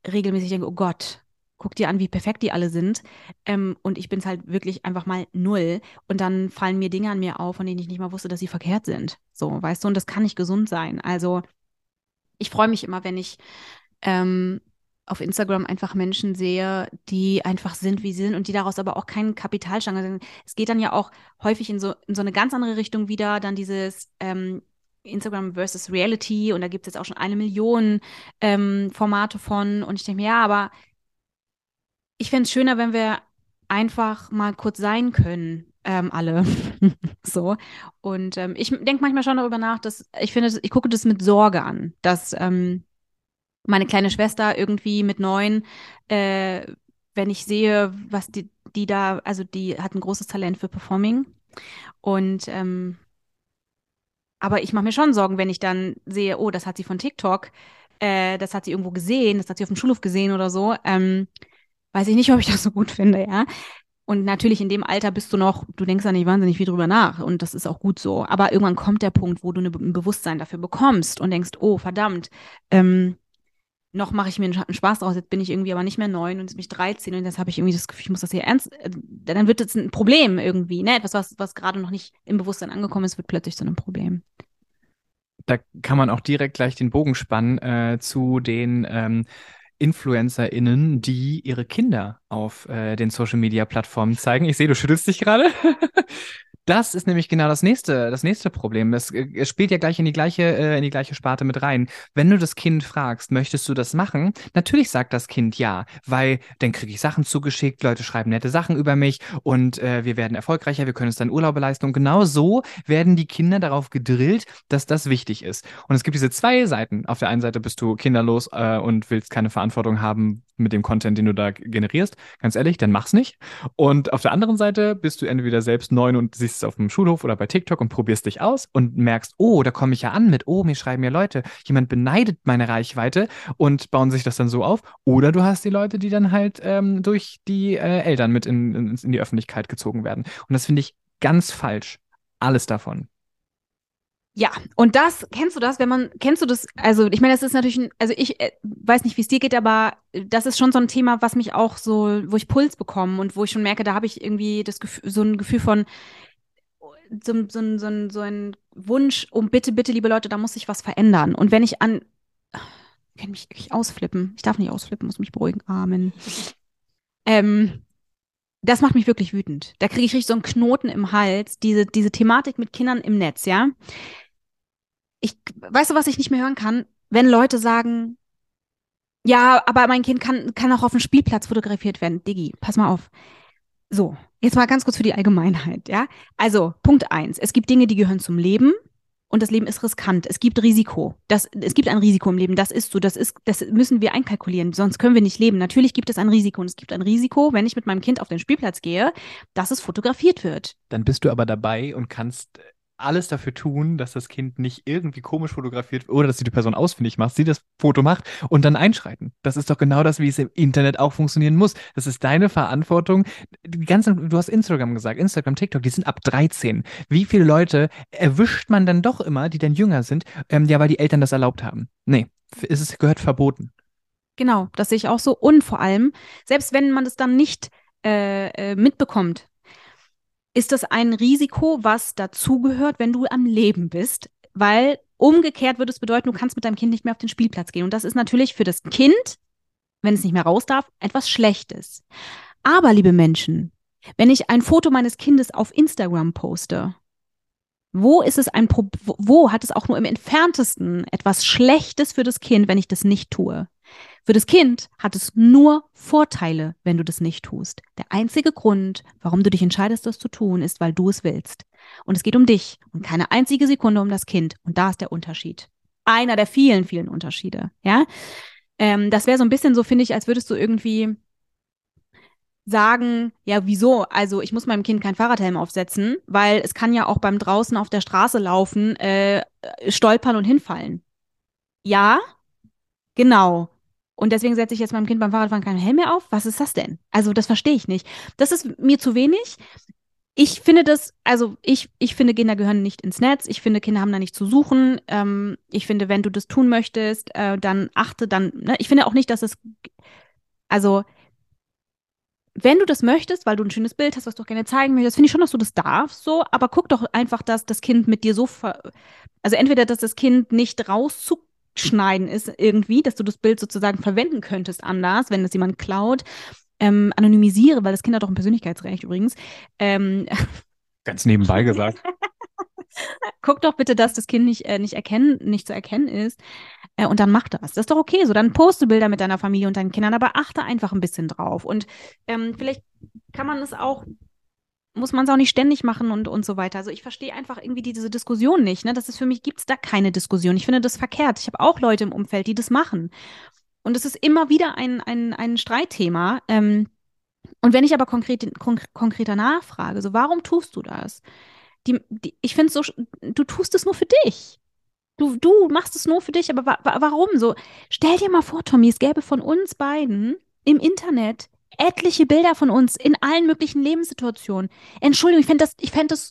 regelmäßig denke, oh Gott, guck dir an, wie perfekt die alle sind. Ähm, und ich bin es halt wirklich einfach mal null. Und dann fallen mir Dinge an mir auf, von denen ich nicht mal wusste, dass sie verkehrt sind. So, weißt du, und das kann nicht gesund sein. Also ich freue mich immer, wenn ich ähm, auf Instagram einfach Menschen sehe, die einfach sind, wie sie sind und die daraus aber auch keinen Kapitalstange sind. Es geht dann ja auch häufig in so, in so eine ganz andere Richtung wieder, dann dieses ähm, Instagram versus Reality und da gibt es jetzt auch schon eine Million ähm, Formate von und ich denke mir, ja, aber ich fände es schöner, wenn wir einfach mal kurz sein können, ähm, alle. so. Und ähm, ich denke manchmal schon darüber nach, dass ich finde, ich gucke das mit Sorge an, dass ähm, meine kleine Schwester irgendwie mit neun, äh, wenn ich sehe, was die, die da, also die hat ein großes Talent für Performing. Und ähm, aber ich mache mir schon Sorgen, wenn ich dann sehe, oh, das hat sie von TikTok, äh, das hat sie irgendwo gesehen, das hat sie auf dem Schulhof gesehen oder so. Ähm, weiß ich nicht, ob ich das so gut finde, ja. Und natürlich in dem Alter bist du noch, du denkst da nicht wahnsinnig viel drüber nach und das ist auch gut so. Aber irgendwann kommt der Punkt, wo du ein Bewusstsein dafür bekommst und denkst, oh verdammt, ähm, noch mache ich mir einen Spaß draus, jetzt bin ich irgendwie aber nicht mehr neun und jetzt bin ich 13 und jetzt habe ich irgendwie das Gefühl, ich muss das hier ernst, äh, dann wird das ein Problem irgendwie, ne? Etwas, was, was gerade noch nicht im Bewusstsein angekommen ist, wird plötzlich zu einem Problem. Da kann man auch direkt gleich den Bogen spannen äh, zu den ähm, InfluencerInnen, die ihre Kinder auf äh, den Social Media Plattformen zeigen. Ich sehe, du schüttelst dich gerade. Das ist nämlich genau das nächste, das nächste Problem. Es, äh, es spielt ja gleich in die gleiche, äh, in die gleiche Sparte mit rein. Wenn du das Kind fragst, möchtest du das machen? Natürlich sagt das Kind ja, weil dann kriege ich Sachen zugeschickt, Leute schreiben nette Sachen über mich und äh, wir werden erfolgreicher, wir können uns dann Urlaube leisten. Und genau so werden die Kinder darauf gedrillt, dass das wichtig ist. Und es gibt diese zwei Seiten. Auf der einen Seite bist du kinderlos äh, und willst keine Verantwortung haben mit dem Content, den du da generierst. Ganz ehrlich, dann mach's nicht. Und auf der anderen Seite bist du entweder selbst neun und siehst es auf dem Schulhof oder bei TikTok und probierst dich aus und merkst, oh, da komme ich ja an mit, oh, mir schreiben ja Leute, jemand beneidet meine Reichweite und bauen sich das dann so auf. Oder du hast die Leute, die dann halt ähm, durch die äh, Eltern mit in, in, in die Öffentlichkeit gezogen werden. Und das finde ich ganz falsch. Alles davon. Ja, und das, kennst du das, wenn man, kennst du das, also ich meine, das ist natürlich, ein, also ich äh, weiß nicht, wie es dir geht, aber das ist schon so ein Thema, was mich auch so, wo ich Puls bekomme und wo ich schon merke, da habe ich irgendwie das Gefühl, so ein Gefühl von, so, so, so, so ein Wunsch um bitte, bitte, liebe Leute, da muss sich was verändern. Und wenn ich an, ich kann mich ich ausflippen, ich darf nicht ausflippen, muss mich beruhigen, Amen. Ähm, das macht mich wirklich wütend. Da kriege ich richtig so einen Knoten im Hals, diese, diese Thematik mit Kindern im Netz, ja. Ich, weißt du, was ich nicht mehr hören kann? wenn Leute sagen, ja, aber mein Kind kann, kann auch auf dem Spielplatz fotografiert werden. Diggi, pass mal auf. So, jetzt mal ganz kurz für die Allgemeinheit, ja. Also, Punkt eins. Es gibt Dinge, die gehören zum Leben und das Leben ist riskant. Es gibt Risiko. Das, es gibt ein Risiko im Leben. Das ist so. Das ist, das müssen wir einkalkulieren. Sonst können wir nicht leben. Natürlich gibt es ein Risiko. Und es gibt ein Risiko, wenn ich mit meinem Kind auf den Spielplatz gehe, dass es fotografiert wird. Dann bist du aber dabei und kannst alles dafür tun, dass das Kind nicht irgendwie komisch fotografiert oder dass du die Person ausfindig machst, sie das Foto macht und dann einschreiten. Das ist doch genau das, wie es im Internet auch funktionieren muss. Das ist deine Verantwortung. Die ganzen, du hast Instagram gesagt, Instagram, TikTok, die sind ab 13. Wie viele Leute erwischt man dann doch immer, die dann jünger sind, ähm, ja, weil die Eltern das erlaubt haben? Nee, es ist, gehört verboten. Genau, das sehe ich auch so. Und vor allem, selbst wenn man das dann nicht äh, äh mitbekommt, ist das ein Risiko, was dazugehört, wenn du am Leben bist, weil umgekehrt würde es bedeuten, du kannst mit deinem Kind nicht mehr auf den Spielplatz gehen. Und das ist natürlich für das Kind, wenn es nicht mehr raus darf, etwas Schlechtes. Aber, liebe Menschen, wenn ich ein Foto meines Kindes auf Instagram poste, wo ist es ein Pro wo hat es auch nur im entferntesten etwas Schlechtes für das Kind, wenn ich das nicht tue? Für das Kind hat es nur Vorteile, wenn du das nicht tust. Der einzige Grund, warum du dich entscheidest, das zu tun, ist, weil du es willst. Und es geht um dich und keine einzige Sekunde um das Kind. Und da ist der Unterschied. Einer der vielen, vielen Unterschiede. Ja, ähm, das wäre so ein bisschen so, finde ich, als würdest du irgendwie sagen, ja, wieso? Also ich muss meinem Kind kein Fahrradhelm aufsetzen, weil es kann ja auch beim draußen auf der Straße laufen, äh, stolpern und hinfallen. Ja, genau. Und deswegen setze ich jetzt meinem Kind beim Fahrradfahren keinen Helm mehr auf. Was ist das denn? Also, das verstehe ich nicht. Das ist mir zu wenig. Ich finde das, also ich, ich finde, Kinder gehören nicht ins Netz. Ich finde, Kinder haben da nicht zu suchen. Ähm, ich finde, wenn du das tun möchtest, äh, dann achte dann, ne? Ich finde auch nicht, dass es, also, wenn du das möchtest, weil du ein schönes Bild hast, was du auch gerne zeigen möchtest, finde ich schon, dass du das darfst, so, aber guck doch einfach, dass das Kind mit dir so, also entweder, dass das Kind nicht rauszukommen schneiden ist irgendwie, dass du das Bild sozusagen verwenden könntest anders, wenn es jemand klaut. Ähm, anonymisiere, weil das Kind hat doch ein Persönlichkeitsrecht übrigens. Ähm, Ganz nebenbei gesagt. Guck doch bitte, dass das Kind nicht, äh, nicht, erkennen, nicht zu erkennen ist. Äh, und dann mach das. Das ist doch okay. So, dann poste Bilder mit deiner Familie und deinen Kindern, aber achte einfach ein bisschen drauf. Und ähm, vielleicht kann man es auch muss man es auch nicht ständig machen und, und so weiter. Also ich verstehe einfach irgendwie diese Diskussion nicht. Ne? Das ist für mich, gibt es da keine Diskussion. Ich finde das verkehrt. Ich habe auch Leute im Umfeld, die das machen. Und es ist immer wieder ein, ein, ein Streitthema. Ähm, und wenn ich aber konkret, konk konkreter nachfrage, so warum tust du das? Die, die, ich finde so, du tust es nur für dich. Du, du machst es nur für dich, aber wa warum so? Stell dir mal vor, Tommy, es gäbe von uns beiden im Internet etliche Bilder von uns in allen möglichen Lebenssituationen. Entschuldigung, ich fände das, ich fände das,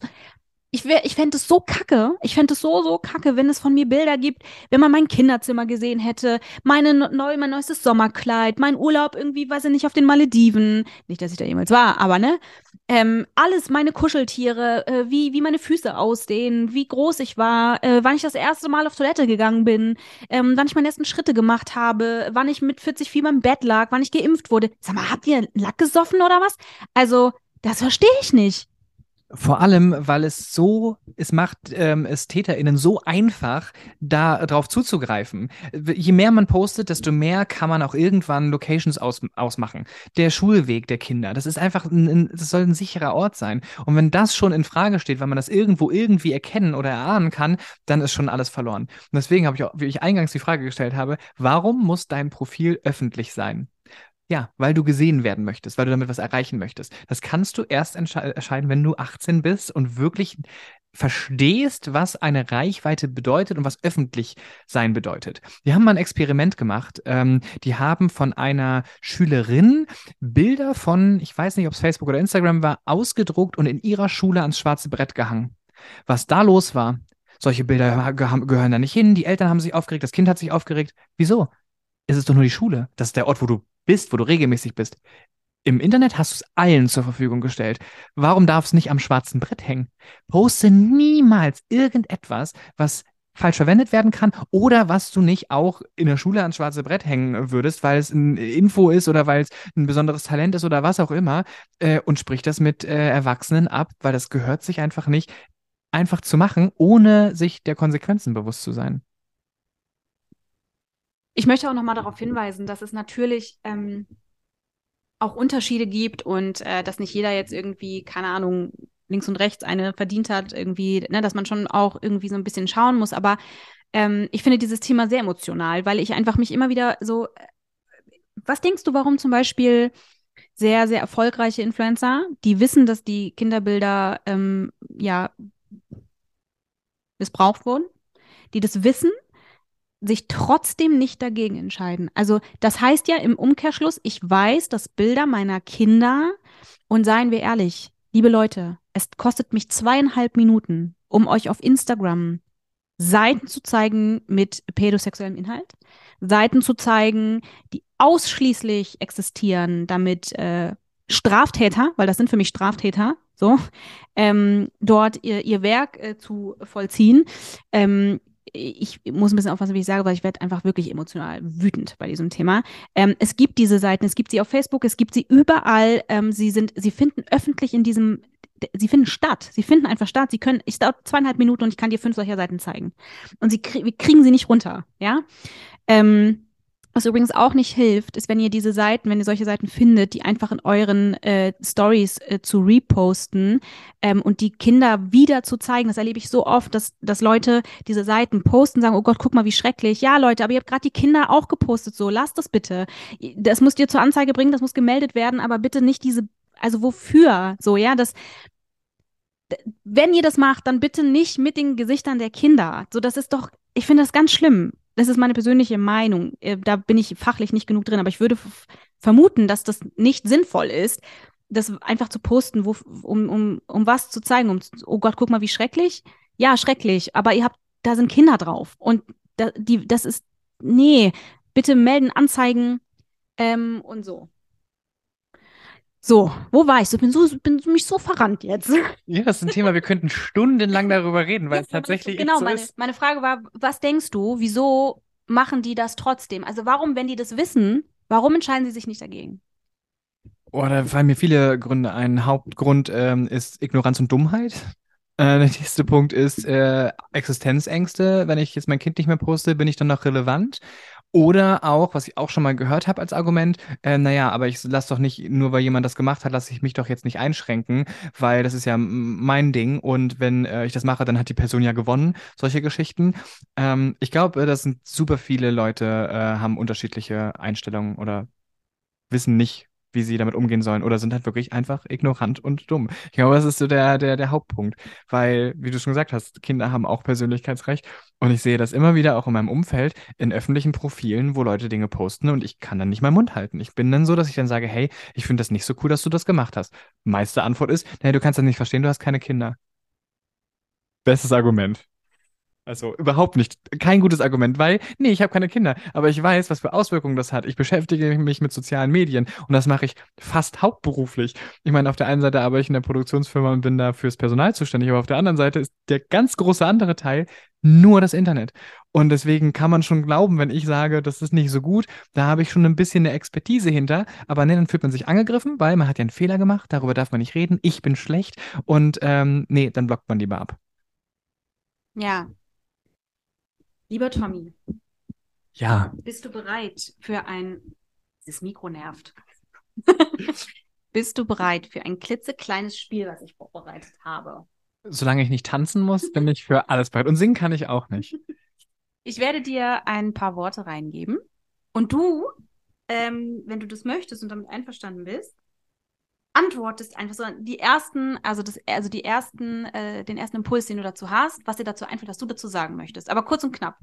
ich, ich fände es so kacke. Ich fände es so, so kacke, wenn es von mir Bilder gibt, wenn man mein Kinderzimmer gesehen hätte, meine neu, mein neuestes Sommerkleid, mein Urlaub irgendwie, weiß ich nicht, auf den Malediven. Nicht, dass ich da jemals war, aber ne? Ähm, alles, meine Kuscheltiere, äh, wie, wie meine Füße aussehen, wie groß ich war, äh, wann ich das erste Mal auf Toilette gegangen bin, ähm, wann ich meine ersten Schritte gemacht habe, wann ich mit 40 Fieber im Bett lag, wann ich geimpft wurde. Sag mal, habt ihr Lack gesoffen oder was? Also, das verstehe ich nicht. Vor allem, weil es so, es macht ähm, es TäterInnen so einfach, da drauf zuzugreifen. Je mehr man postet, desto mehr kann man auch irgendwann Locations aus, ausmachen. Der Schulweg der Kinder, das ist einfach, ein, das soll ein sicherer Ort sein. Und wenn das schon in Frage steht, weil man das irgendwo irgendwie erkennen oder erahnen kann, dann ist schon alles verloren. Und deswegen habe ich auch, wie ich eingangs die Frage gestellt habe, warum muss dein Profil öffentlich sein? Ja, weil du gesehen werden möchtest, weil du damit was erreichen möchtest. Das kannst du erst entscheiden, wenn du 18 bist und wirklich verstehst, was eine Reichweite bedeutet und was öffentlich sein bedeutet. Die haben mal ein Experiment gemacht. Ähm, die haben von einer Schülerin Bilder von, ich weiß nicht, ob es Facebook oder Instagram war, ausgedruckt und in ihrer Schule ans schwarze Brett gehangen. Was da los war, solche Bilder gehören da nicht hin. Die Eltern haben sich aufgeregt, das Kind hat sich aufgeregt. Wieso? Es ist doch nur die Schule. Das ist der Ort, wo du bist, wo du regelmäßig bist. Im Internet hast du es allen zur Verfügung gestellt. Warum darf es nicht am schwarzen Brett hängen? Poste niemals irgendetwas, was falsch verwendet werden kann oder was du nicht auch in der Schule ans schwarze Brett hängen würdest, weil es ein Info ist oder weil es ein besonderes Talent ist oder was auch immer äh, und sprich das mit äh, Erwachsenen ab, weil das gehört sich einfach nicht einfach zu machen, ohne sich der Konsequenzen bewusst zu sein. Ich möchte auch nochmal darauf hinweisen, dass es natürlich ähm, auch Unterschiede gibt und äh, dass nicht jeder jetzt irgendwie, keine Ahnung, links und rechts eine verdient hat, irgendwie, ne, dass man schon auch irgendwie so ein bisschen schauen muss. Aber ähm, ich finde dieses Thema sehr emotional, weil ich einfach mich immer wieder so, äh, was denkst du, warum zum Beispiel sehr, sehr erfolgreiche Influencer, die wissen, dass die Kinderbilder ähm, ja missbraucht wurden, die das wissen, sich trotzdem nicht dagegen entscheiden. Also das heißt ja im Umkehrschluss, ich weiß, dass Bilder meiner Kinder, und seien wir ehrlich, liebe Leute, es kostet mich zweieinhalb Minuten, um euch auf Instagram Seiten zu zeigen mit pädosexuellem Inhalt, Seiten zu zeigen, die ausschließlich existieren, damit äh, Straftäter, weil das sind für mich Straftäter, so, ähm, dort ihr, ihr Werk äh, zu vollziehen. Ähm, ich muss ein bisschen aufpassen, wie ich sage, weil ich werde einfach wirklich emotional wütend bei diesem Thema. Ähm, es gibt diese Seiten, es gibt sie auf Facebook, es gibt sie überall. Ähm, sie sind, sie finden öffentlich in diesem, sie finden statt. Sie finden einfach statt. Sie können, ich dauert zweieinhalb Minuten und ich kann dir fünf solcher Seiten zeigen. Und sie wir kriegen sie nicht runter, ja. Ähm, was übrigens auch nicht hilft, ist, wenn ihr diese Seiten, wenn ihr solche Seiten findet, die einfach in euren äh, Stories äh, zu reposten ähm, und die Kinder wieder zu zeigen. Das erlebe ich so oft, dass, dass Leute diese Seiten posten, sagen, oh Gott, guck mal, wie schrecklich. Ja, Leute, aber ihr habt gerade die Kinder auch gepostet, so lasst das bitte. Das müsst ihr zur Anzeige bringen, das muss gemeldet werden, aber bitte nicht diese, also wofür? So, ja, das, wenn ihr das macht, dann bitte nicht mit den Gesichtern der Kinder. So, das ist doch, ich finde das ganz schlimm das ist meine persönliche Meinung. Äh, da bin ich fachlich nicht genug drin, aber ich würde vermuten, dass das nicht sinnvoll ist, das einfach zu posten, wo, um, um, um was zu zeigen. Um, oh Gott, guck mal, wie schrecklich. Ja, schrecklich, aber ihr habt, da sind Kinder drauf. Und da, die, das ist, nee, bitte melden, anzeigen ähm, und so. So, wo war ich? Ich bin, so, bin mich so verrannt jetzt. Ja, das ist ein Thema, wir könnten stundenlang darüber reden, weil es tatsächlich genau, so meine, ist. meine Frage war, was denkst du, wieso machen die das trotzdem? Also warum, wenn die das wissen, warum entscheiden sie sich nicht dagegen? Oh, da fallen mir viele Gründe ein. Hauptgrund ähm, ist Ignoranz und Dummheit. Äh, der nächste Punkt ist äh, Existenzängste. Wenn ich jetzt mein Kind nicht mehr poste, bin ich dann noch relevant? Oder auch, was ich auch schon mal gehört habe als Argument, äh, naja, aber ich lasse doch nicht, nur weil jemand das gemacht hat, lasse ich mich doch jetzt nicht einschränken, weil das ist ja mein Ding und wenn äh, ich das mache, dann hat die Person ja gewonnen, solche Geschichten. Ähm, ich glaube, das sind super viele Leute, äh, haben unterschiedliche Einstellungen oder wissen nicht, wie sie damit umgehen sollen oder sind halt wirklich einfach ignorant und dumm. Ich glaube, das ist so der, der, der Hauptpunkt, weil, wie du schon gesagt hast, Kinder haben auch Persönlichkeitsrecht und ich sehe das immer wieder auch in meinem Umfeld in öffentlichen Profilen, wo Leute Dinge posten und ich kann dann nicht meinen Mund halten. Ich bin dann so, dass ich dann sage, hey, ich finde das nicht so cool, dass du das gemacht hast. Meiste Antwort ist, nee, du kannst das nicht verstehen, du hast keine Kinder. Bestes Argument. Also überhaupt nicht. Kein gutes Argument, weil, nee, ich habe keine Kinder, aber ich weiß, was für Auswirkungen das hat. Ich beschäftige mich mit sozialen Medien und das mache ich fast hauptberuflich. Ich meine, auf der einen Seite arbeite ich in der Produktionsfirma und bin da fürs Personal zuständig, aber auf der anderen Seite ist der ganz große andere Teil nur das Internet. Und deswegen kann man schon glauben, wenn ich sage, das ist nicht so gut, da habe ich schon ein bisschen eine Expertise hinter. Aber nee, dann fühlt man sich angegriffen, weil man hat ja einen Fehler gemacht, darüber darf man nicht reden, ich bin schlecht und ähm, nee, dann blockt man lieber ab. Ja, Lieber Tommy. Ja. Bist du bereit für ein. Dieses Mikro nervt. bist du bereit für ein klitzekleines Spiel, was ich vorbereitet habe? Solange ich nicht tanzen muss, bin ich für alles bereit. Und singen kann ich auch nicht. Ich werde dir ein paar Worte reingeben. Und du, ähm, wenn du das möchtest und damit einverstanden bist, antwortest einfach so die ersten, also das, also die ersten, äh, den ersten Impuls, den du dazu hast, was dir dazu einfällt, was du dazu sagen möchtest. Aber kurz und knapp.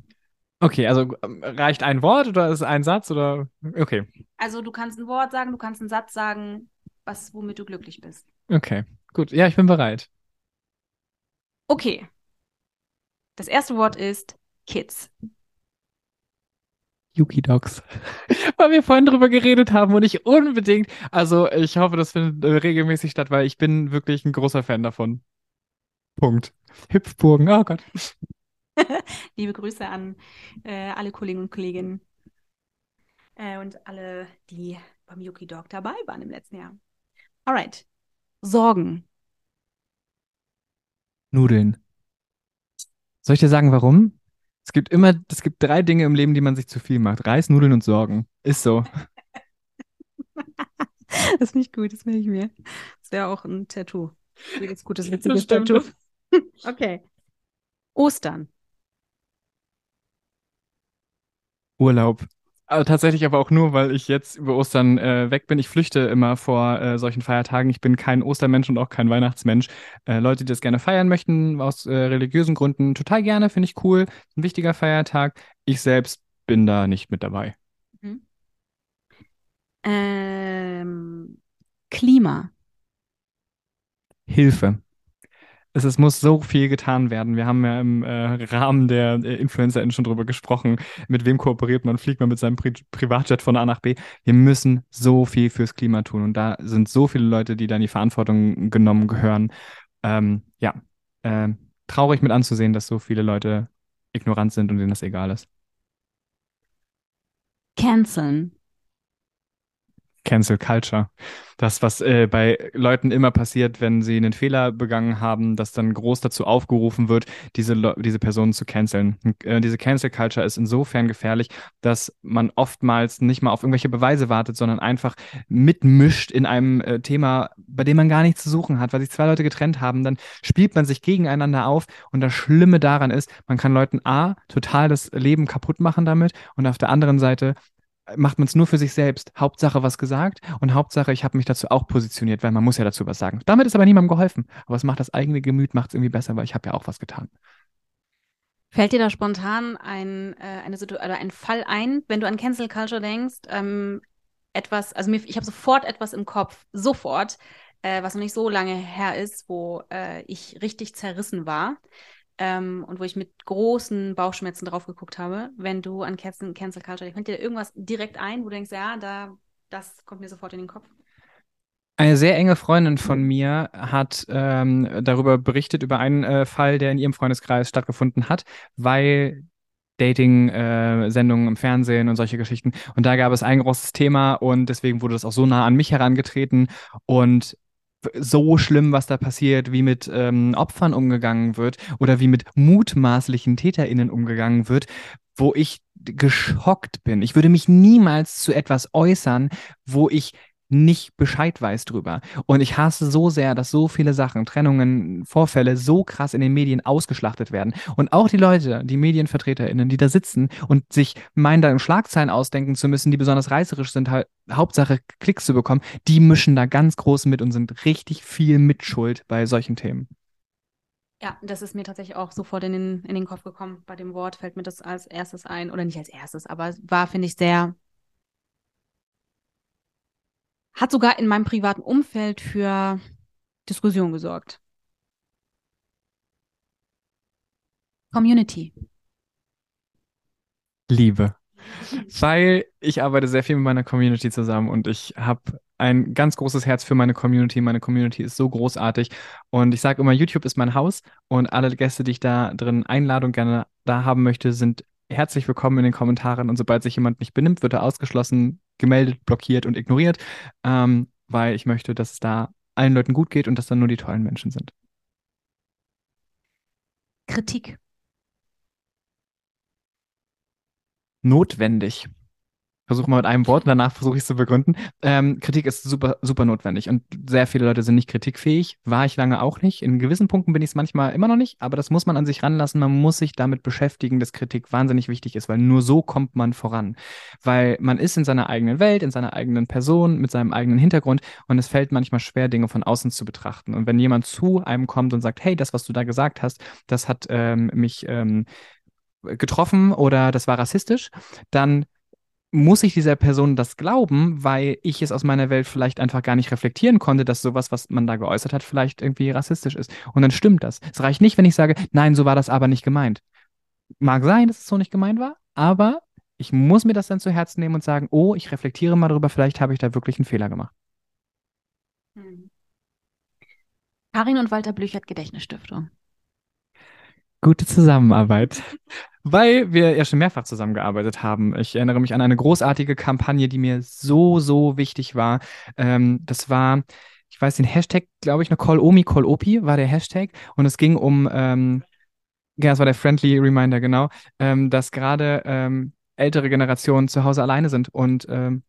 Okay, also ähm, reicht ein Wort oder ist ein Satz oder okay. Also du kannst ein Wort sagen, du kannst einen Satz sagen, was womit du glücklich bist. Okay, gut. Ja, ich bin bereit. Okay. Das erste Wort ist Kids. Yuki Dogs. weil wir vorhin drüber geredet haben und ich unbedingt, also ich hoffe, das findet äh, regelmäßig statt, weil ich bin wirklich ein großer Fan davon. Punkt. Hüpfburgen, oh Gott. Liebe Grüße an äh, alle Kollegen und Kolleginnen äh, und alle, die beim Yuki Dog dabei waren im letzten Jahr. Alright. Sorgen. Nudeln. Soll ich dir sagen, warum? Es gibt immer, es gibt drei Dinge im Leben, die man sich zu viel macht. Reis, Nudeln und Sorgen. Ist so. das finde ich gut, das merke ich mir. Das wäre auch ein Tattoo. Jedes gutes, witziges Tattoo. okay. Ostern. Urlaub. Also tatsächlich aber auch nur, weil ich jetzt über Ostern äh, weg bin. Ich flüchte immer vor äh, solchen Feiertagen. Ich bin kein Ostermensch und auch kein Weihnachtsmensch. Äh, Leute, die das gerne feiern möchten, aus äh, religiösen Gründen, total gerne, finde ich cool. Ein wichtiger Feiertag. Ich selbst bin da nicht mit dabei. Mhm. Ähm, Klima. Hilfe es, es muss so viel getan werden. Wir haben ja im äh, Rahmen der äh, InfluencerInnen schon drüber gesprochen, mit wem kooperiert man, fliegt man mit seinem Pri Privatjet von A nach B. Wir müssen so viel fürs Klima tun und da sind so viele Leute, die da in die Verantwortung genommen gehören. Ähm, ja, äh, traurig mit anzusehen, dass so viele Leute ignorant sind und denen das egal ist. Canceln. Cancel Culture. Das, was äh, bei Leuten immer passiert, wenn sie einen Fehler begangen haben, dass dann groß dazu aufgerufen wird, diese, Le diese Personen zu canceln. Äh, diese Cancel Culture ist insofern gefährlich, dass man oftmals nicht mal auf irgendwelche Beweise wartet, sondern einfach mitmischt in einem äh, Thema, bei dem man gar nichts zu suchen hat, weil sich zwei Leute getrennt haben. Dann spielt man sich gegeneinander auf und das Schlimme daran ist, man kann Leuten A, total das Leben kaputt machen damit und auf der anderen Seite macht man es nur für sich selbst. Hauptsache was gesagt und Hauptsache, ich habe mich dazu auch positioniert, weil man muss ja dazu was sagen. Damit ist aber niemandem geholfen. Aber es macht das eigene Gemüt, macht es irgendwie besser, weil ich habe ja auch was getan. Fällt dir da spontan ein, äh, eine oder ein Fall ein, wenn du an Cancel Culture denkst? Ähm, etwas, also mir, ich habe sofort etwas im Kopf, sofort, äh, was noch nicht so lange her ist, wo äh, ich richtig zerrissen war ähm, und wo ich mit großen Bauchschmerzen drauf geguckt habe, wenn du an Cancel, Cancel Culture, fällt dir irgendwas direkt ein, wo du denkst, ja, da, das kommt mir sofort in den Kopf? Eine sehr enge Freundin von mir hat ähm, darüber berichtet, über einen äh, Fall, der in ihrem Freundeskreis stattgefunden hat, weil Dating-Sendungen äh, im Fernsehen und solche Geschichten. Und da gab es ein großes Thema und deswegen wurde das auch so nah an mich herangetreten. Und so schlimm, was da passiert, wie mit ähm, Opfern umgegangen wird oder wie mit mutmaßlichen TäterInnen umgegangen wird, wo ich geschockt bin. Ich würde mich niemals zu etwas äußern, wo ich nicht Bescheid weiß drüber. Und ich hasse so sehr, dass so viele Sachen, Trennungen, Vorfälle so krass in den Medien ausgeschlachtet werden. Und auch die Leute, die MedienvertreterInnen, die da sitzen und sich meinen, da Schlagzeilen ausdenken zu müssen, die besonders reißerisch sind, halt Hauptsache Klicks zu bekommen, die mischen da ganz groß mit und sind richtig viel Mitschuld bei solchen Themen. Ja, das ist mir tatsächlich auch sofort in den, in den Kopf gekommen. Bei dem Wort fällt mir das als erstes ein, oder nicht als erstes, aber war, finde ich, sehr hat sogar in meinem privaten Umfeld für Diskussion gesorgt. Community. Liebe. Weil ich arbeite sehr viel mit meiner Community zusammen und ich habe ein ganz großes Herz für meine Community. Meine Community ist so großartig. Und ich sage immer, YouTube ist mein Haus und alle Gäste, die ich da drin einlade und gerne da haben möchte, sind herzlich willkommen in den Kommentaren. Und sobald sich jemand nicht benimmt, wird er ausgeschlossen, gemeldet, blockiert und ignoriert, ähm, weil ich möchte, dass es da allen Leuten gut geht und dass dann nur die tollen Menschen sind. Kritik. Notwendig versuche mal mit einem Wort und danach versuche ich es zu begründen. Ähm, Kritik ist super, super notwendig und sehr viele Leute sind nicht kritikfähig. War ich lange auch nicht. In gewissen Punkten bin ich es manchmal immer noch nicht, aber das muss man an sich ranlassen. Man muss sich damit beschäftigen, dass Kritik wahnsinnig wichtig ist, weil nur so kommt man voran. Weil man ist in seiner eigenen Welt, in seiner eigenen Person, mit seinem eigenen Hintergrund und es fällt manchmal schwer, Dinge von außen zu betrachten. Und wenn jemand zu einem kommt und sagt, hey, das, was du da gesagt hast, das hat ähm, mich ähm, getroffen oder das war rassistisch, dann muss ich dieser Person das glauben, weil ich es aus meiner Welt vielleicht einfach gar nicht reflektieren konnte, dass sowas, was man da geäußert hat, vielleicht irgendwie rassistisch ist. Und dann stimmt das. Es reicht nicht, wenn ich sage, nein, so war das aber nicht gemeint. Mag sein, dass es so nicht gemeint war, aber ich muss mir das dann zu Herzen nehmen und sagen, oh, ich reflektiere mal darüber, vielleicht habe ich da wirklich einen Fehler gemacht. Hm. Karin und Walter Blüchert Gedächtnisstiftung. Gute Zusammenarbeit weil wir ja schon mehrfach zusammengearbeitet haben. Ich erinnere mich an eine großartige Kampagne, die mir so, so wichtig war. Ähm, das war, ich weiß den Hashtag, glaube ich, noch Call Omi, Call Opi war der Hashtag. Und es ging um ähm, Ja, das war der Friendly Reminder, genau, ähm, dass gerade ähm, ältere Generationen zu Hause alleine sind und ähm,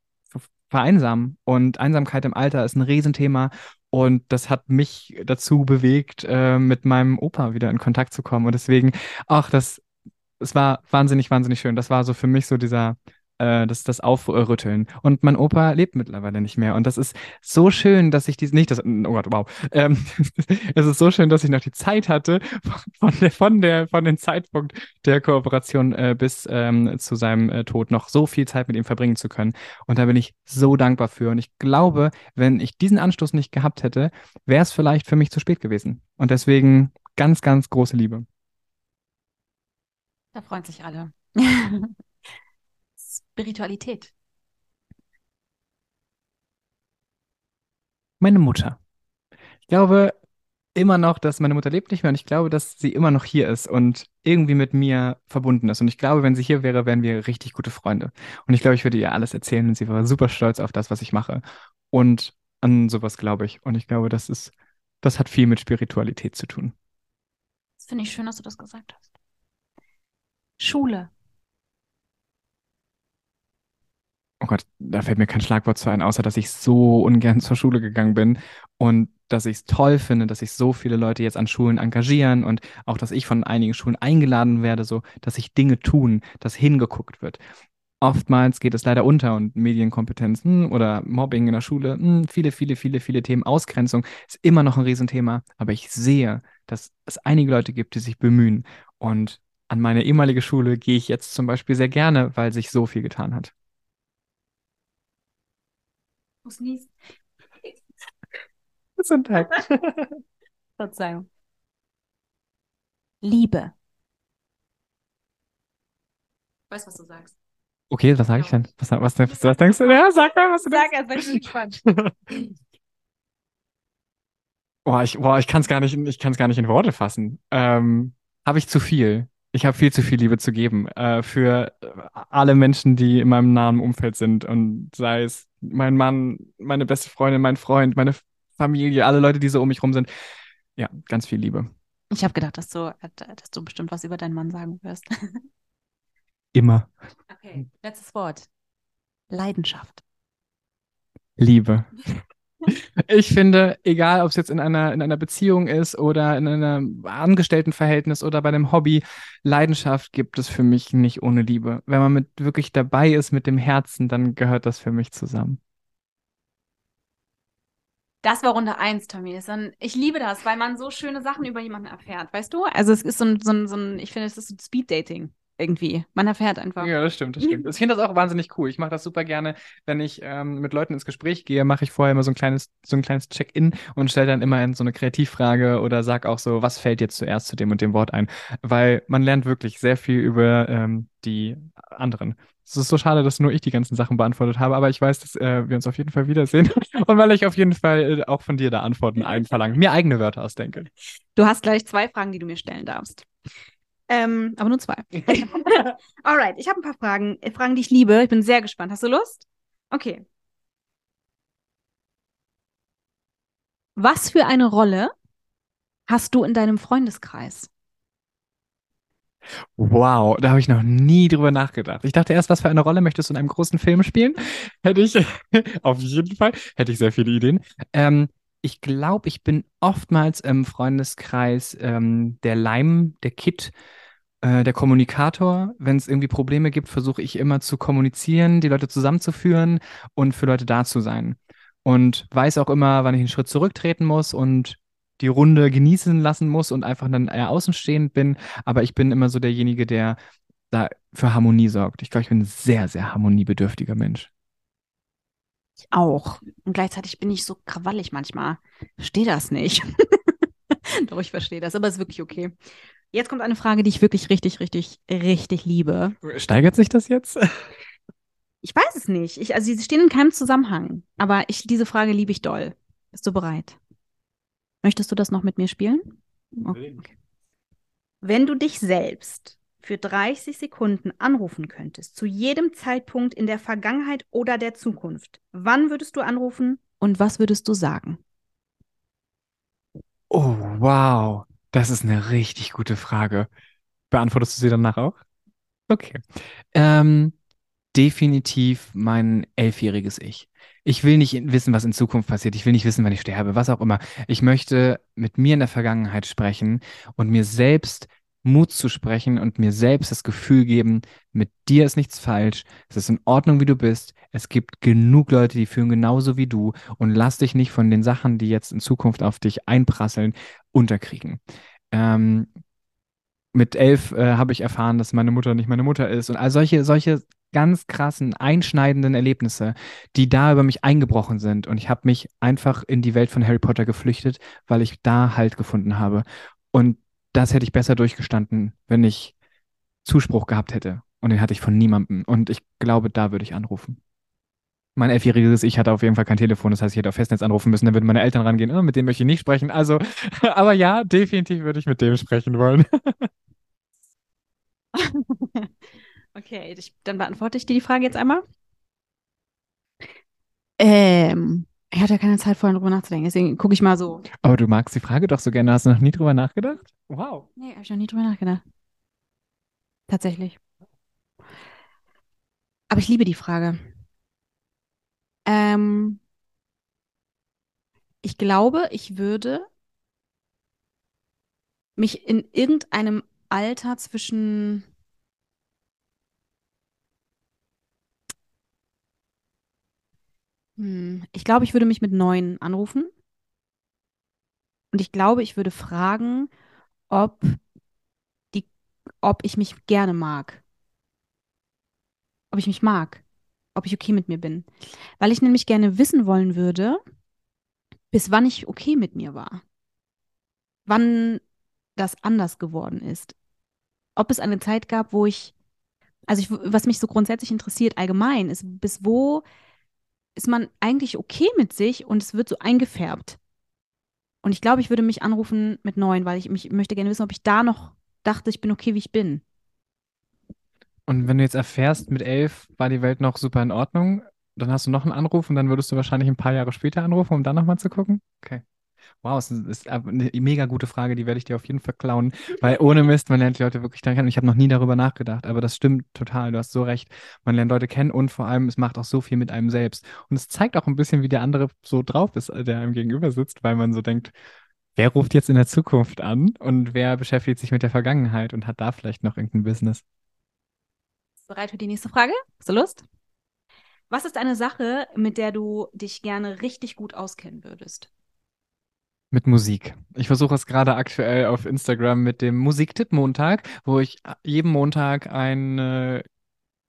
vereinsamen. Und Einsamkeit im Alter ist ein Riesenthema. Und das hat mich dazu bewegt, äh, mit meinem Opa wieder in Kontakt zu kommen. Und deswegen, ach, das, es war wahnsinnig, wahnsinnig schön. Das war so für mich so dieser äh, das, das Aufrütteln. Und mein Opa lebt mittlerweile nicht mehr. Und das ist so schön, dass ich dies nicht, das, oh Gott, wow. Ähm, es ist so schön, dass ich noch die Zeit hatte, von der, von der, von dem Zeitpunkt der Kooperation äh, bis ähm, zu seinem äh, Tod noch so viel Zeit mit ihm verbringen zu können. Und da bin ich so dankbar für. Und ich glaube, wenn ich diesen Anstoß nicht gehabt hätte, wäre es vielleicht für mich zu spät gewesen. Und deswegen ganz, ganz große Liebe. Da freuen sich alle. Spiritualität? Meine Mutter. Ich glaube immer noch, dass meine Mutter lebt nicht mehr und ich glaube, dass sie immer noch hier ist und irgendwie mit mir verbunden ist. Und ich glaube, wenn sie hier wäre, wären wir richtig gute Freunde. Und ich glaube, ich würde ihr alles erzählen und sie wäre super stolz auf das, was ich mache. Und an sowas glaube ich. Und ich glaube, das ist, das hat viel mit Spiritualität zu tun. Das finde ich schön, dass du das gesagt hast. Schule. oh Gott, da fällt mir kein Schlagwort zu ein, außer dass ich so ungern zur Schule gegangen bin und dass ich es toll finde, dass sich so viele Leute jetzt an Schulen engagieren und auch, dass ich von einigen Schulen eingeladen werde, so, dass sich Dinge tun, dass hingeguckt wird. Oftmals geht es leider unter und Medienkompetenzen oder Mobbing in der Schule, hm, viele, viele, viele, viele Themen. Ausgrenzung ist immer noch ein Riesenthema, aber ich sehe, dass es einige Leute gibt, die sich bemühen. Und an meine ehemalige Schule gehe ich jetzt zum Beispiel sehr gerne, weil sich so viel getan hat muss niesen. Gesundheit. Verzeihung. Liebe. Weißt du, was du sagst? Okay, was sage ich denn? Was, was, was, was, denkst du? Ja, sag mal, was du Sag erst, wenn ich gespannt. boah, ich, boah, ich kann es gar nicht, ich kann es gar nicht in Worte fassen. Ähm, habe ich zu viel? Ich habe viel zu viel Liebe zu geben äh, für alle Menschen, die in meinem nahen Umfeld sind und sei es mein Mann, meine beste Freundin, mein Freund, meine Familie, alle Leute, die so um mich rum sind. Ja, ganz viel Liebe. Ich habe gedacht, dass du, dass du bestimmt was über deinen Mann sagen wirst. Immer. Okay, letztes Wort. Leidenschaft. Liebe. Ich finde, egal ob es jetzt in einer, in einer Beziehung ist oder in einem Angestelltenverhältnis oder bei einem Hobby, Leidenschaft gibt es für mich nicht ohne Liebe. Wenn man mit wirklich dabei ist mit dem Herzen, dann gehört das für mich zusammen. Das war Runde 1, Tommy. Ich liebe das, weil man so schöne Sachen über jemanden erfährt, weißt du? Also es ist so ein, so ein, so ein ich finde, es ist so ein Speed-Dating irgendwie. Man erfährt einfach. Ja, das stimmt, das stimmt. Ich finde das auch wahnsinnig cool. Ich mache das super gerne, wenn ich ähm, mit Leuten ins Gespräch gehe, mache ich vorher immer so ein kleines, so ein kleines Check-in und stelle dann immer so eine Kreativfrage oder sag auch so, was fällt jetzt zuerst zu dem und dem Wort ein? Weil man lernt wirklich sehr viel über ähm, die anderen. Es ist so schade, dass nur ich die ganzen Sachen beantwortet habe, aber ich weiß, dass äh, wir uns auf jeden Fall wiedersehen und weil ich auf jeden Fall äh, auch von dir da Antworten einverlange, mir eigene Wörter ausdenke. Du hast gleich zwei Fragen, die du mir stellen darfst. Ähm, aber nur zwei. Alright, ich habe ein paar Fragen. Äh, Fragen, die ich liebe. Ich bin sehr gespannt. Hast du Lust? Okay. Was für eine Rolle hast du in deinem Freundeskreis? Wow, da habe ich noch nie drüber nachgedacht. Ich dachte erst, was für eine Rolle möchtest du in einem großen Film spielen? Hätte ich, auf jeden Fall, hätte ich sehr viele Ideen. Ähm, ich glaube, ich bin oftmals im Freundeskreis ähm, der Leim, der Kit, äh, der Kommunikator. Wenn es irgendwie Probleme gibt, versuche ich immer zu kommunizieren, die Leute zusammenzuführen und für Leute da zu sein. Und weiß auch immer, wann ich einen Schritt zurücktreten muss und die Runde genießen lassen muss und einfach dann eher außenstehend bin. Aber ich bin immer so derjenige, der da für Harmonie sorgt. Ich glaube, ich bin ein sehr, sehr harmoniebedürftiger Mensch. Ich auch. Und gleichzeitig bin ich so krawallig manchmal. Verstehe das nicht. Doch, ich verstehe das, aber es ist wirklich okay. Jetzt kommt eine Frage, die ich wirklich richtig, richtig, richtig liebe. Steigert sich das jetzt? Ich weiß es nicht. Ich, also sie stehen in keinem Zusammenhang. Aber ich, diese Frage liebe ich doll. Bist du bereit? Möchtest du das noch mit mir spielen? Okay. Wenn du dich selbst für 30 Sekunden anrufen könntest, zu jedem Zeitpunkt in der Vergangenheit oder der Zukunft, wann würdest du anrufen und was würdest du sagen? Oh, wow. Das ist eine richtig gute Frage. Beantwortest du sie danach auch? Okay. Ähm, definitiv mein elfjähriges Ich. Ich will nicht wissen, was in Zukunft passiert. Ich will nicht wissen, wann ich sterbe, was auch immer. Ich möchte mit mir in der Vergangenheit sprechen und mir selbst Mut zu sprechen und mir selbst das Gefühl geben, mit dir ist nichts falsch, es ist in Ordnung, wie du bist. Es gibt genug Leute, die fühlen genauso wie du und lass dich nicht von den Sachen, die jetzt in Zukunft auf dich einprasseln, unterkriegen. Ähm, mit elf äh, habe ich erfahren, dass meine Mutter nicht meine Mutter ist und all solche, solche ganz krassen, einschneidenden Erlebnisse, die da über mich eingebrochen sind. Und ich habe mich einfach in die Welt von Harry Potter geflüchtet, weil ich da Halt gefunden habe. Und das hätte ich besser durchgestanden, wenn ich Zuspruch gehabt hätte. Und den hatte ich von niemandem. Und ich glaube, da würde ich anrufen. Mein elfjähriges Ich hatte auf jeden Fall kein Telefon, das heißt, ich hätte auf Festnetz anrufen müssen, dann würden meine Eltern rangehen, oh, mit dem möchte ich nicht sprechen. Also, aber ja, definitiv würde ich mit dem sprechen wollen. okay, ich, dann beantworte ich dir die Frage jetzt einmal. Ähm, ich hatte keine Zeit vorhin drüber nachzudenken, deswegen gucke ich mal so. Aber du magst die Frage doch so gerne. Hast du noch nie drüber nachgedacht? Wow. Nee, habe ich noch nie drüber nachgedacht. Tatsächlich. Aber ich liebe die Frage. Ähm, ich glaube, ich würde mich in irgendeinem Alter zwischen hm, ich glaube, ich würde mich mit neun anrufen. Und ich glaube, ich würde fragen, ob die, ob ich mich gerne mag. Ob ich mich mag. Ob ich okay mit mir bin. Weil ich nämlich gerne wissen wollen würde, bis wann ich okay mit mir war. Wann das anders geworden ist. Ob es eine Zeit gab, wo ich, also ich, was mich so grundsätzlich interessiert allgemein, ist, bis wo ist man eigentlich okay mit sich und es wird so eingefärbt. Und ich glaube, ich würde mich anrufen mit neun, weil ich mich möchte gerne wissen, ob ich da noch dachte, ich bin okay, wie ich bin. Und wenn du jetzt erfährst, mit elf war die Welt noch super in Ordnung, dann hast du noch einen Anruf und dann würdest du wahrscheinlich ein paar Jahre später anrufen, um dann nochmal zu gucken? Okay. Wow, das ist eine mega gute Frage, die werde ich dir auf jeden Fall klauen, weil ohne Mist, man lernt die Leute wirklich dann kennen. Ich habe noch nie darüber nachgedacht, aber das stimmt total, du hast so recht. Man lernt Leute kennen und vor allem, es macht auch so viel mit einem selbst. Und es zeigt auch ein bisschen, wie der andere so drauf ist, der einem gegenüber sitzt, weil man so denkt, wer ruft jetzt in der Zukunft an und wer beschäftigt sich mit der Vergangenheit und hat da vielleicht noch irgendein Business. Bereit für die nächste Frage? Hast du Lust? Was ist eine Sache, mit der du dich gerne richtig gut auskennen würdest? Mit Musik. Ich versuche es gerade aktuell auf Instagram mit dem Musiktipp-Montag, wo ich jeden Montag eine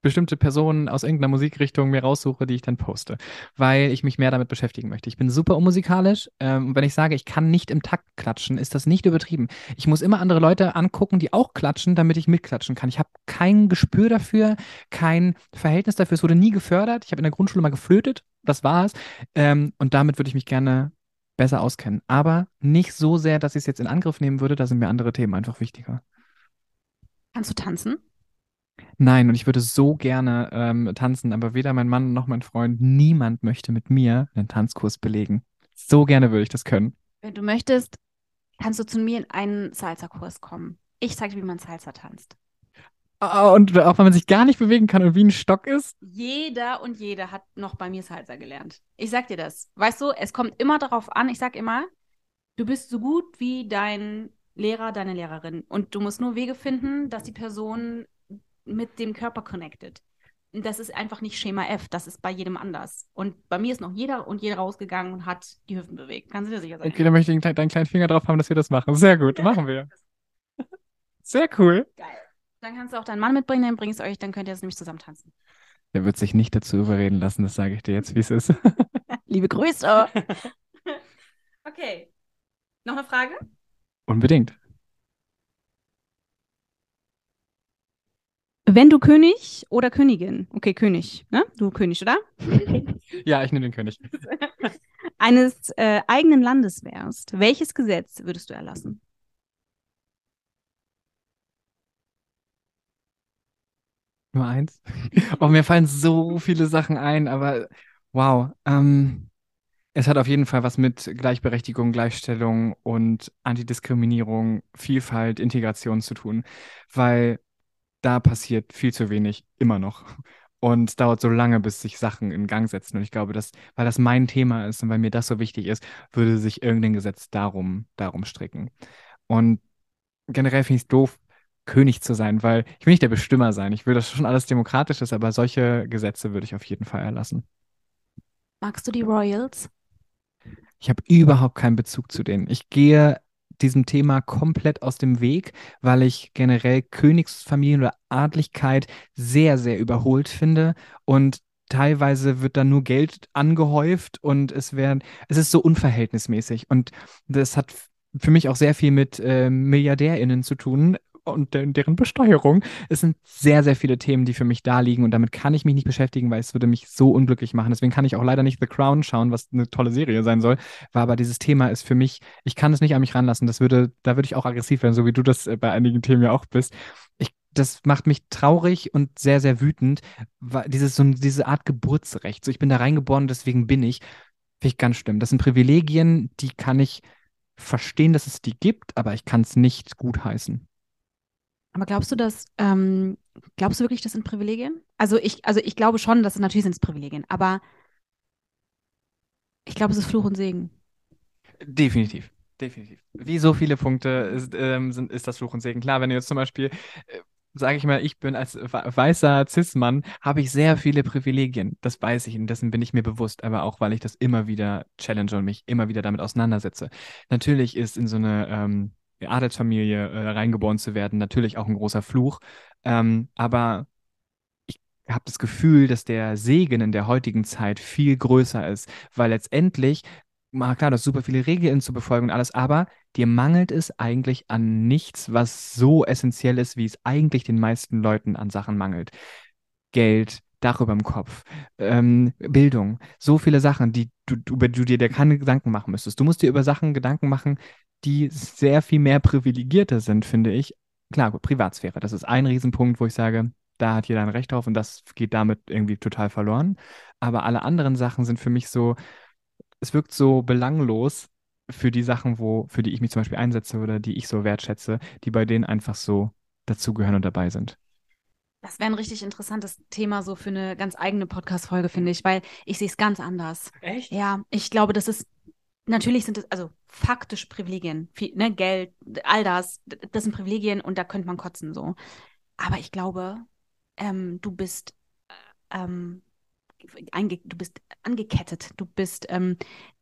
bestimmte Person aus irgendeiner Musikrichtung mir raussuche, die ich dann poste, weil ich mich mehr damit beschäftigen möchte. Ich bin super unmusikalisch. Ähm, wenn ich sage, ich kann nicht im Takt klatschen, ist das nicht übertrieben. Ich muss immer andere Leute angucken, die auch klatschen, damit ich mitklatschen kann. Ich habe kein Gespür dafür, kein Verhältnis dafür. Es wurde nie gefördert. Ich habe in der Grundschule mal geflötet. Das war's. Ähm, und damit würde ich mich gerne besser auskennen. Aber nicht so sehr, dass ich es jetzt in Angriff nehmen würde. Da sind mir andere Themen einfach wichtiger. Kannst du tanzen? Nein, und ich würde so gerne ähm, tanzen, aber weder mein Mann noch mein Freund, niemand möchte mit mir einen Tanzkurs belegen. So gerne würde ich das können. Wenn du möchtest, kannst du zu mir in einen Salsa-Kurs kommen. Ich zeige dir, wie man Salsa tanzt. Oh, und auch wenn man sich gar nicht bewegen kann und wie ein Stock ist. Jeder und jeder hat noch bei mir Salsa gelernt. Ich sag dir das. Weißt du, es kommt immer darauf an, ich sag immer, du bist so gut wie dein Lehrer, deine Lehrerin. Und du musst nur Wege finden, dass die Person mit dem Körper connected. Und das ist einfach nicht Schema F, das ist bei jedem anders. Und bei mir ist noch jeder und jeder rausgegangen und hat die Hüften bewegt. Kannst du dir sicher sein? Okay, dann möchte ich deinen kleinen Finger drauf haben, dass wir das machen. Sehr gut, machen wir. Sehr cool. Geil. Dann kannst du auch deinen Mann mitbringen, dann bringst du euch, dann könnt ihr jetzt nämlich zusammen tanzen. Der wird sich nicht dazu überreden lassen, das sage ich dir jetzt, wie es ist. Liebe Grüße. okay. Noch eine Frage? Unbedingt. Wenn du König oder Königin, okay, König, ne? Du König, oder? ja, ich nehme den König. Eines äh, eigenen Landes wärst, welches Gesetz würdest du erlassen? Nur eins? Oh, mir fallen so viele Sachen ein, aber wow. Ähm, Es hat auf jeden Fall was mit Gleichberechtigung, Gleichstellung und Antidiskriminierung, Vielfalt, Integration zu tun, weil da passiert viel zu wenig immer noch. Und es dauert so lange, bis sich Sachen in Gang setzen. Und ich glaube, dass, weil das mein Thema ist und weil mir das so wichtig ist, würde sich irgendein Gesetz darum, darum stricken. Und generell finde ich es doof, König zu sein, weil ich will nicht der Bestimmer sein. Ich will, dass schon alles demokratisch ist, aber solche Gesetze würde ich auf jeden Fall erlassen. Magst du die Royals? Ich habe überhaupt keinen Bezug zu denen. Ich gehe diesem Thema komplett aus dem Weg, weil ich generell Königsfamilien oder Adligkeit sehr, sehr überholt finde und teilweise wird da nur Geld angehäuft und es werden, es ist so unverhältnismäßig und das hat für mich auch sehr viel mit äh, MilliardärInnen zu tun, und de deren Besteuerung. Es sind sehr, sehr viele Themen, die für mich da liegen und damit kann ich mich nicht beschäftigen, weil es würde mich so unglücklich machen. Deswegen kann ich auch leider nicht The Crown schauen, was eine tolle Serie sein soll. War aber dieses Thema ist für mich, ich kann es nicht an mich ranlassen. Das würde, da würde ich auch aggressiv werden, so wie du das äh, bei einigen Themen ja auch bist. Ich das macht mich traurig und sehr, sehr wütend. Dieses, so, diese Art Geburtsrecht. So, ich bin da reingeboren, deswegen bin ich. Finde ich ganz schlimm. Das sind Privilegien, die kann ich verstehen, dass es die gibt, aber ich kann es nicht gutheißen. Aber glaubst du, dass, ähm, glaubst du wirklich, das sind Privilegien? Also ich, also ich glaube schon, dass es natürlich sind es Privilegien, aber ich glaube, es ist Fluch und Segen. Definitiv. Definitiv. Wie so viele Punkte ist, ähm, sind, ist das Fluch und Segen. Klar, wenn du jetzt zum Beispiel, äh, sage ich mal, ich bin als weißer Cis-Mann, habe ich sehr viele Privilegien. Das weiß ich und dessen bin ich mir bewusst, aber auch, weil ich das immer wieder challenge und mich immer wieder damit auseinandersetze. Natürlich ist in so eine ähm, Adelsfamilie äh, reingeboren zu werden, natürlich auch ein großer Fluch. Ähm, aber ich habe das Gefühl, dass der Segen in der heutigen Zeit viel größer ist, weil letztendlich, mal klar, du hast super viele Regeln zu befolgen und alles, aber dir mangelt es eigentlich an nichts, was so essentiell ist, wie es eigentlich den meisten Leuten an Sachen mangelt. Geld, Dach über dem Kopf, ähm, Bildung, so viele Sachen, die du, über die du dir keine Gedanken machen müsstest. Du musst dir über Sachen Gedanken machen, die sehr viel mehr privilegierter sind, finde ich. Klar, gut, Privatsphäre, das ist ein Riesenpunkt, wo ich sage, da hat jeder ein Recht drauf und das geht damit irgendwie total verloren. Aber alle anderen Sachen sind für mich so, es wirkt so belanglos für die Sachen, wo, für die ich mich zum Beispiel einsetze oder die ich so wertschätze, die bei denen einfach so dazugehören und dabei sind. Das wäre ein richtig interessantes Thema so für eine ganz eigene Podcast-Folge, finde ich, weil ich sehe es ganz anders. Echt? Ja, ich glaube, das ist natürlich sind es also faktisch Privilegien, viel, ne, Geld, all das, das sind Privilegien und da könnte man kotzen so. Aber ich glaube, ähm, du bist äh, ähm, du bist angekettet, du bist, ähm,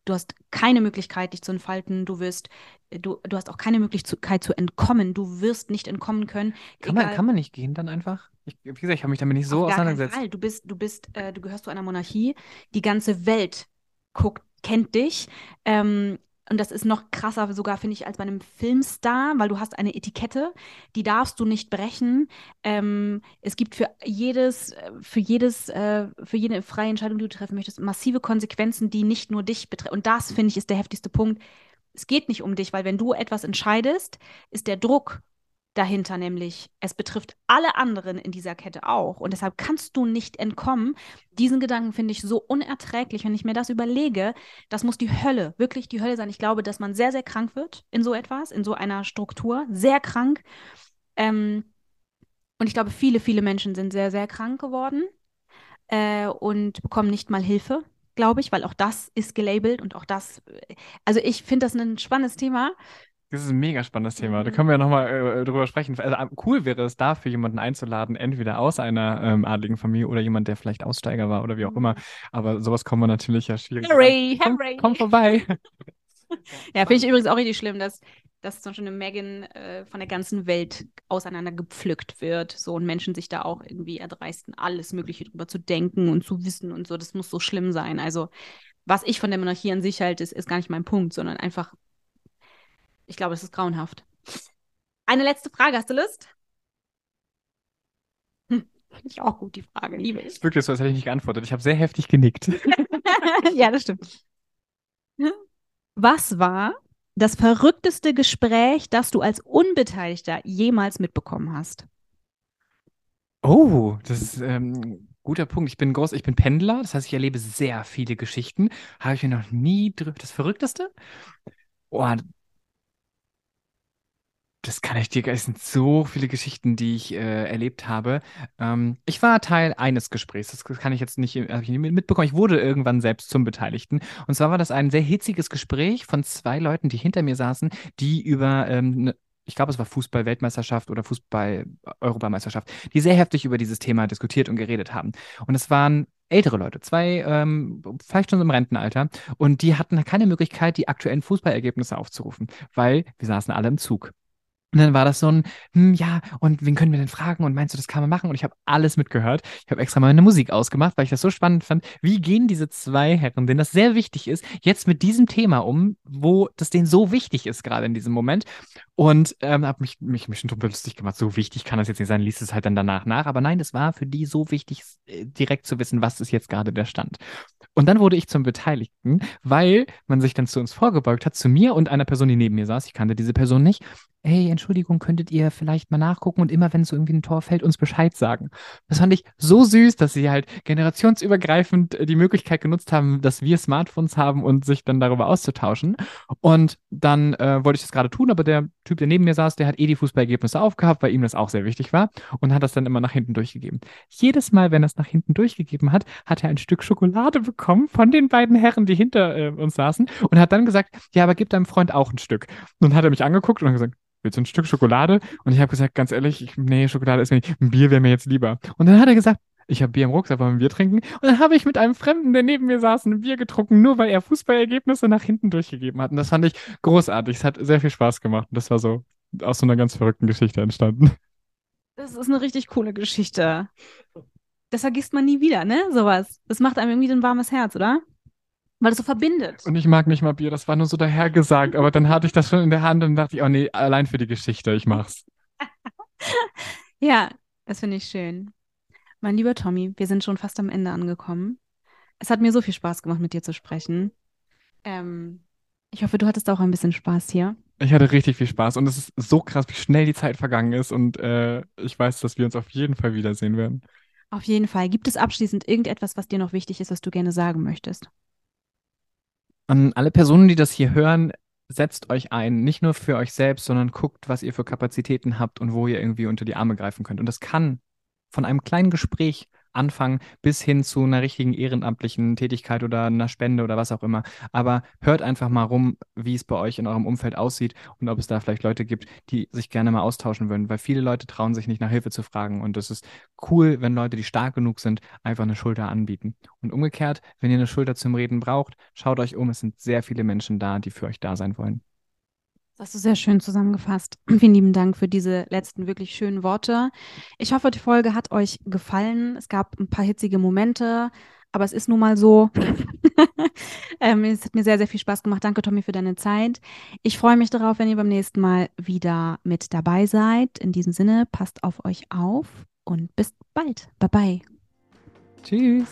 du hast keine Möglichkeit, dich zu entfalten, du wirst, du, du hast auch keine Möglichkeit zu entkommen, du wirst nicht entkommen können. Kann, man, kann man nicht gehen dann einfach? Ich, wie gesagt, ich habe mich damit nicht so auseinandergesetzt. Du bist, du bist, äh, du gehörst zu einer Monarchie, die ganze Welt guckt kennt dich. Ähm, und das ist noch krasser sogar, finde ich, als bei einem Filmstar, weil du hast eine Etikette, die darfst du nicht brechen. Ähm, es gibt für jedes, für jedes, äh, für jede freie Entscheidung, die du treffen möchtest, massive Konsequenzen, die nicht nur dich betreffen. Und das, finde ich, ist der heftigste Punkt. Es geht nicht um dich, weil wenn du etwas entscheidest, ist der Druck dahinter, nämlich es betrifft alle anderen in dieser Kette auch. Und deshalb kannst du nicht entkommen. Diesen Gedanken finde ich so unerträglich, wenn ich mir das überlege. Das muss die Hölle, wirklich die Hölle sein. Ich glaube, dass man sehr, sehr krank wird in so etwas, in so einer Struktur. Sehr krank. Ähm, und ich glaube, viele, viele Menschen sind sehr, sehr krank geworden äh, und bekommen nicht mal Hilfe, glaube ich, weil auch das ist gelabelt und auch das, äh, also ich finde das ein spannendes Thema das ist ein mega spannendes Thema. Da mhm. können wir ja nochmal äh, drüber sprechen. Also, cool wäre es dafür, jemanden einzuladen, entweder aus einer ähm, adligen Familie oder jemand, der vielleicht Aussteiger war oder wie auch immer. Mhm. Aber sowas kommen wir natürlich ja schwierig. Harry, komm, Harry. Komm vorbei. ja, finde ich übrigens auch richtig schlimm, dass, dass zum Beispiel eine Megan äh, von der ganzen Welt auseinandergepflückt wird. So und Menschen sich da auch irgendwie erdreisten, alles Mögliche drüber zu denken und zu wissen und so. Das muss so schlimm sein. Also, was ich von der Monarchie an sich halte, ist, ist gar nicht mein Punkt, sondern einfach ich glaube, es ist grauenhaft. Eine letzte Frage, hast du Lust? Hm, Finde ich auch gut, die Frage, liebe ich. Wirklich so, als hätte ich nicht geantwortet. Ich habe sehr heftig genickt. ja, das stimmt. Was war das verrückteste Gespräch, das du als Unbeteiligter jemals mitbekommen hast? Oh, das ist ähm, Guter Punkt. Ich bin groß, ich bin Pendler, das heißt, ich erlebe sehr viele Geschichten. Habe ich mir noch nie drüber. Das Verrückteste? Oh, das kann ich dir, es sind so viele Geschichten, die ich äh, erlebt habe. Ähm, ich war Teil eines Gesprächs, das kann ich jetzt nicht, ich nicht mitbekommen. Ich wurde irgendwann selbst zum Beteiligten. Und zwar war das ein sehr hitziges Gespräch von zwei Leuten, die hinter mir saßen, die über ähm, ne, ich glaube, es war Fußball-Weltmeisterschaft oder Fußball-Europameisterschaft, die sehr heftig über dieses Thema diskutiert und geredet haben. Und es waren ältere Leute, zwei, ähm, vielleicht schon im Rentenalter, und die hatten keine Möglichkeit, die aktuellen Fußballergebnisse aufzurufen, weil wir saßen alle im Zug. Und dann war das so ein, hm, ja, und wen können wir denn fragen? Und meinst du, das kann man machen? Und ich habe alles mitgehört. Ich habe extra mal eine Musik ausgemacht, weil ich das so spannend fand. Wie gehen diese zwei Herren, denen das sehr wichtig ist, jetzt mit diesem Thema um, wo das denen so wichtig ist, gerade in diesem Moment? Und ähm, habe mich, mich, mich schon drüber lustig gemacht. So wichtig kann das jetzt nicht sein, liest es halt dann danach nach. Aber nein, es war für die so wichtig, äh, direkt zu wissen, was ist jetzt gerade der Stand. Und dann wurde ich zum Beteiligten, weil man sich dann zu uns vorgebeugt hat, zu mir und einer Person, die neben mir saß. Ich kannte diese Person nicht hey, Entschuldigung, könntet ihr vielleicht mal nachgucken und immer, wenn so irgendwie ein Tor fällt, uns Bescheid sagen. Das fand ich so süß, dass sie halt generationsübergreifend äh, die Möglichkeit genutzt haben, dass wir Smartphones haben und sich dann darüber auszutauschen. Und dann äh, wollte ich das gerade tun, aber der Typ, der neben mir saß, der hat eh die Fußballergebnisse aufgehabt, weil ihm das auch sehr wichtig war und hat das dann immer nach hinten durchgegeben. Jedes Mal, wenn er es nach hinten durchgegeben hat, hat er ein Stück Schokolade bekommen von den beiden Herren, die hinter äh, uns saßen und hat dann gesagt, ja, aber gib deinem Freund auch ein Stück. Und dann hat er mich angeguckt und gesagt, willst du ein Stück Schokolade? Und ich habe gesagt, ganz ehrlich, ich, nee, Schokolade ist mir nicht, ein Bier wäre mir jetzt lieber. Und dann hat er gesagt, ich habe Bier im Rucksack, wollen wir ein Bier trinken? Und dann habe ich mit einem Fremden, der neben mir saß, ein Bier getrunken, nur weil er Fußballergebnisse nach hinten durchgegeben hat. Und das fand ich großartig. Es hat sehr viel Spaß gemacht. Und das war so aus so einer ganz verrückten Geschichte entstanden. Das ist eine richtig coole Geschichte. Das vergisst man nie wieder, ne? Sowas. Das macht einem irgendwie ein warmes Herz, oder? Weil es so verbindet. Und ich mag nicht mal Bier, das war nur so dahergesagt, aber dann hatte ich das schon in der Hand und dachte ich, oh nee, allein für die Geschichte, ich mach's. ja, das finde ich schön. Mein lieber Tommy, wir sind schon fast am Ende angekommen. Es hat mir so viel Spaß gemacht, mit dir zu sprechen. Ähm, ich hoffe, du hattest auch ein bisschen Spaß hier. Ich hatte richtig viel Spaß und es ist so krass, wie schnell die Zeit vergangen ist und äh, ich weiß, dass wir uns auf jeden Fall wiedersehen werden. Auf jeden Fall. Gibt es abschließend irgendetwas, was dir noch wichtig ist, was du gerne sagen möchtest? An alle Personen, die das hier hören, setzt euch ein, nicht nur für euch selbst, sondern guckt, was ihr für Kapazitäten habt und wo ihr irgendwie unter die Arme greifen könnt. Und das kann von einem kleinen Gespräch anfangen bis hin zu einer richtigen ehrenamtlichen Tätigkeit oder einer Spende oder was auch immer. Aber hört einfach mal rum, wie es bei euch in eurem Umfeld aussieht und ob es da vielleicht Leute gibt, die sich gerne mal austauschen würden, weil viele Leute trauen sich nicht nach Hilfe zu fragen und es ist cool, wenn Leute, die stark genug sind, einfach eine Schulter anbieten. Und umgekehrt, wenn ihr eine Schulter zum Reden braucht, schaut euch um, es sind sehr viele Menschen da, die für euch da sein wollen. Das hast du sehr schön zusammengefasst. Vielen lieben Dank für diese letzten wirklich schönen Worte. Ich hoffe, die Folge hat euch gefallen. Es gab ein paar hitzige Momente, aber es ist nun mal so. ähm, es hat mir sehr, sehr viel Spaß gemacht. Danke, Tommy, für deine Zeit. Ich freue mich darauf, wenn ihr beim nächsten Mal wieder mit dabei seid. In diesem Sinne, passt auf euch auf und bis bald. Bye bye. Tschüss.